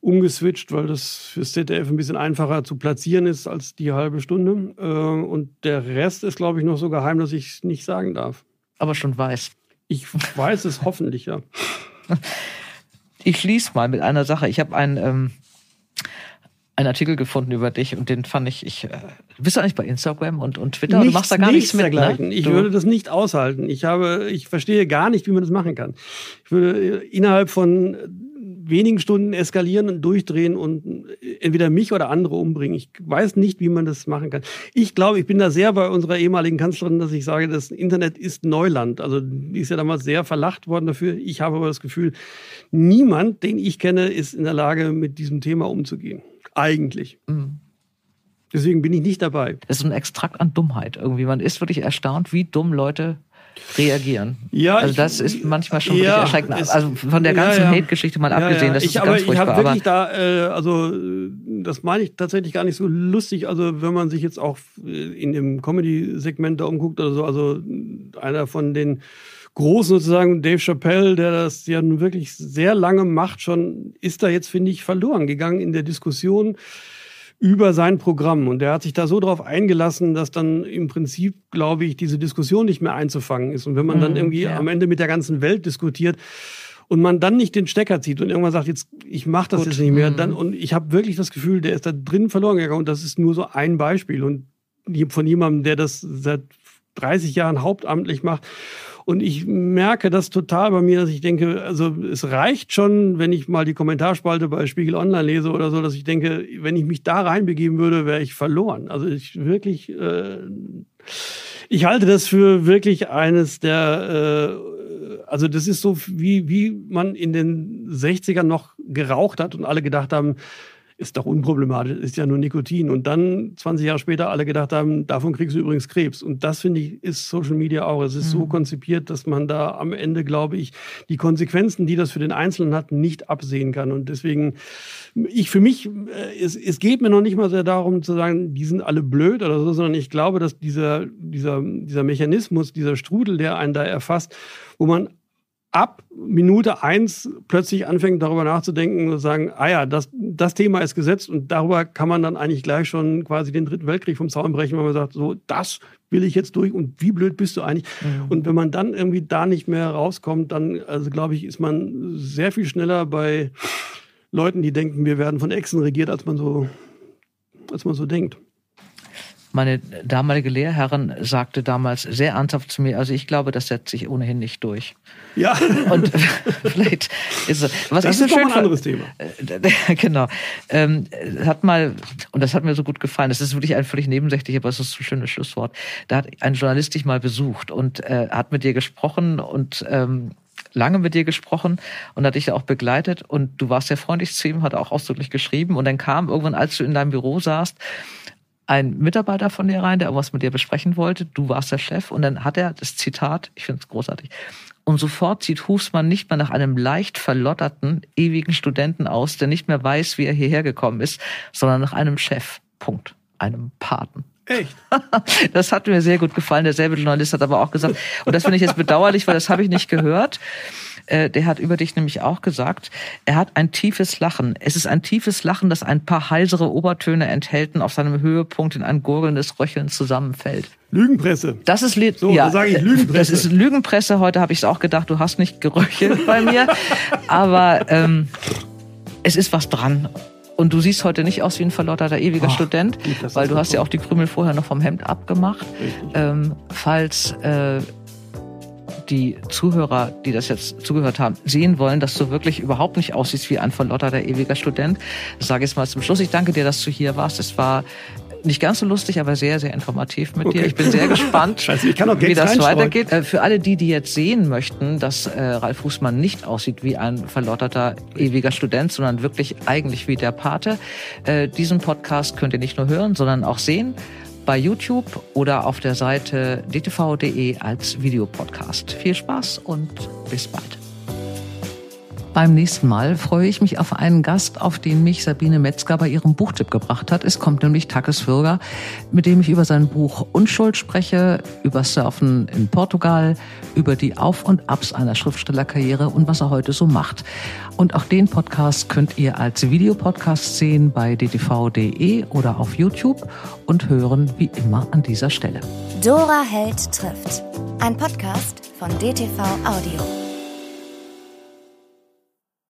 umgeswitcht, weil das fürs ZDF ein bisschen einfacher zu platzieren ist als die halbe Stunde. Äh, und der Rest ist glaube ich noch so geheim, dass ich es nicht sagen darf. Aber schon weiß. Ich weiß es hoffentlich, ja. *laughs* Ich schließe mal mit einer Sache. Ich habe einen, ähm, einen Artikel gefunden über dich und den fand ich, ich äh, bist du eigentlich bei Instagram und, und Twitter? Nichts, du machst da gar nichts, nichts mit. Ne? Dergleichen. Ne? Ich würde das nicht aushalten. Ich habe, ich verstehe gar nicht, wie man das machen kann. Ich würde innerhalb von wenigen Stunden eskalieren und durchdrehen und entweder mich oder andere umbringen. Ich weiß nicht, wie man das machen kann. Ich glaube, ich bin da sehr bei unserer ehemaligen Kanzlerin, dass ich sage, das Internet ist Neuland. Also die ist ja damals sehr verlacht worden dafür. Ich habe aber das Gefühl, niemand, den ich kenne, ist in der Lage, mit diesem Thema umzugehen. Eigentlich. Mhm. Deswegen bin ich nicht dabei. Das ist ein Extrakt an Dummheit irgendwie. Man ist wirklich erstaunt, wie dumm Leute reagieren. Ja, also das ist manchmal schon ja, wirklich erschreckend. Also von der ganzen ja, ja. Hate-Geschichte mal abgesehen, das ich, ist aber ganz furchtbar. Ich habe wirklich da, äh, also das meine ich tatsächlich gar nicht so lustig. Also wenn man sich jetzt auch äh, in dem Comedy-Segment da umguckt oder so, also einer von den Großen sozusagen, Dave Chappelle, der das ja nun wirklich sehr lange macht, schon ist da jetzt, finde ich, verloren gegangen in der Diskussion über sein Programm. Und er hat sich da so drauf eingelassen, dass dann im Prinzip, glaube ich, diese Diskussion nicht mehr einzufangen ist. Und wenn man dann mhm, irgendwie ja. am Ende mit der ganzen Welt diskutiert, und man dann nicht den Stecker zieht und irgendwann sagt, jetzt ich mache das Gut. jetzt nicht mehr, dann mhm. und ich habe wirklich das Gefühl, der ist da drin verloren gegangen und das ist nur so ein Beispiel und von jemandem, der das seit 30 Jahren hauptamtlich macht und ich merke das total bei mir, dass ich denke, also es reicht schon, wenn ich mal die Kommentarspalte bei Spiegel Online lese oder so, dass ich denke, wenn ich mich da reinbegeben würde, wäre ich verloren. Also ich wirklich, äh, ich halte das für wirklich eines der, äh, also das ist so wie, wie man in den 60ern noch geraucht hat und alle gedacht haben, ist doch unproblematisch, ist ja nur Nikotin. Und dann 20 Jahre später alle gedacht haben, davon kriegst du übrigens Krebs. Und das finde ich, ist Social Media auch. Es ist mhm. so konzipiert, dass man da am Ende, glaube ich, die Konsequenzen, die das für den Einzelnen hat, nicht absehen kann. Und deswegen, ich für mich, äh, es, es geht mir noch nicht mal sehr darum zu sagen, die sind alle blöd oder so, sondern ich glaube, dass dieser, dieser, dieser Mechanismus, dieser Strudel, der einen da erfasst, wo man ab Minute eins plötzlich anfängt, darüber nachzudenken und sagen, ah ja, das, das Thema ist gesetzt und darüber kann man dann eigentlich gleich schon quasi den Dritten Weltkrieg vom Zaun brechen, wenn man sagt, so, das will ich jetzt durch und wie blöd bist du eigentlich? Mhm. Und wenn man dann irgendwie da nicht mehr rauskommt, dann, also glaube ich, ist man sehr viel schneller bei Leuten, die denken, wir werden von Echsen regiert, als man so, als man so denkt. Meine damalige Lehrherrin sagte damals sehr ernsthaft zu mir, also ich glaube, das setzt sich ohnehin nicht durch. Ja. *laughs* Und vielleicht ist es, was das ist so schön ein anderes Thema. *laughs* genau. Ähm, hat mal, und das hat mir so gut gefallen, das ist wirklich ein völlig nebensächlich, aber es ist ein schönes Schlusswort. Da hat ein Journalist dich mal besucht und äh, hat mit dir gesprochen und ähm, lange mit dir gesprochen und hat dich auch begleitet und du warst sehr freundlich zu ihm, hat auch ausdrücklich geschrieben und dann kam irgendwann, als du in deinem Büro saßt, ein Mitarbeiter von dir rein, der irgendwas mit dir besprechen wollte. Du warst der Chef und dann hat er das Zitat, ich finde es großartig, und sofort sieht Husmann nicht mehr nach einem leicht verlotterten, ewigen Studenten aus, der nicht mehr weiß, wie er hierher gekommen ist, sondern nach einem Chef. Punkt. Einem Paten. Echt? *laughs* Das hat mir sehr gut gefallen. Derselbe Journalist hat aber auch gesagt, und das finde ich jetzt bedauerlich, weil das habe ich nicht gehört. Äh, der hat über dich nämlich auch gesagt, er hat ein tiefes Lachen. Es ist ein tiefes Lachen, das ein paar heisere Obertöne enthält und auf seinem Höhepunkt in ein gurgelndes Röcheln zusammenfällt. Lügenpresse. Das ist Lied. So, ja, sage ich Lügenpresse. Das ist Lügenpresse. Heute habe ich es auch gedacht, du hast nicht geröchelt bei mir. *laughs* Aber ähm, es ist was dran. Und du siehst heute nicht aus wie ein verlotterter ewiger Ach, Student, weil du hast ja auch die Krümel vorher noch vom Hemd abgemacht. Ähm, falls äh, die Zuhörer, die das jetzt zugehört haben, sehen wollen, dass du wirklich überhaupt nicht aussiehst wie ein verlotterter ewiger Student. Sage ich jetzt mal zum Schluss. Ich danke dir, dass du hier warst. Es war nicht ganz so lustig, aber sehr, sehr informativ mit okay. dir. Ich bin sehr *laughs* gespannt, Scheiße, wie das weitergeht. Äh, für alle die, die jetzt sehen möchten, dass äh, Ralf Fußmann nicht aussieht wie ein verlotterter ewiger Student, sondern wirklich eigentlich wie der Pate, äh, diesen Podcast könnt ihr nicht nur hören, sondern auch sehen bei YouTube oder auf der Seite dtv.de als Videopodcast. Viel Spaß und bis bald. Beim nächsten Mal freue ich mich auf einen Gast, auf den mich Sabine Metzger bei ihrem Buchtipp gebracht hat. Es kommt nämlich Takis Würger, mit dem ich über sein Buch Unschuld spreche, über Surfen in Portugal, über die Auf- und Abs einer Schriftstellerkarriere und was er heute so macht. Und auch den Podcast könnt ihr als Videopodcast sehen bei dtv.de oder auf YouTube und hören wie immer an dieser Stelle. Dora Held trifft. Ein Podcast von DTV Audio.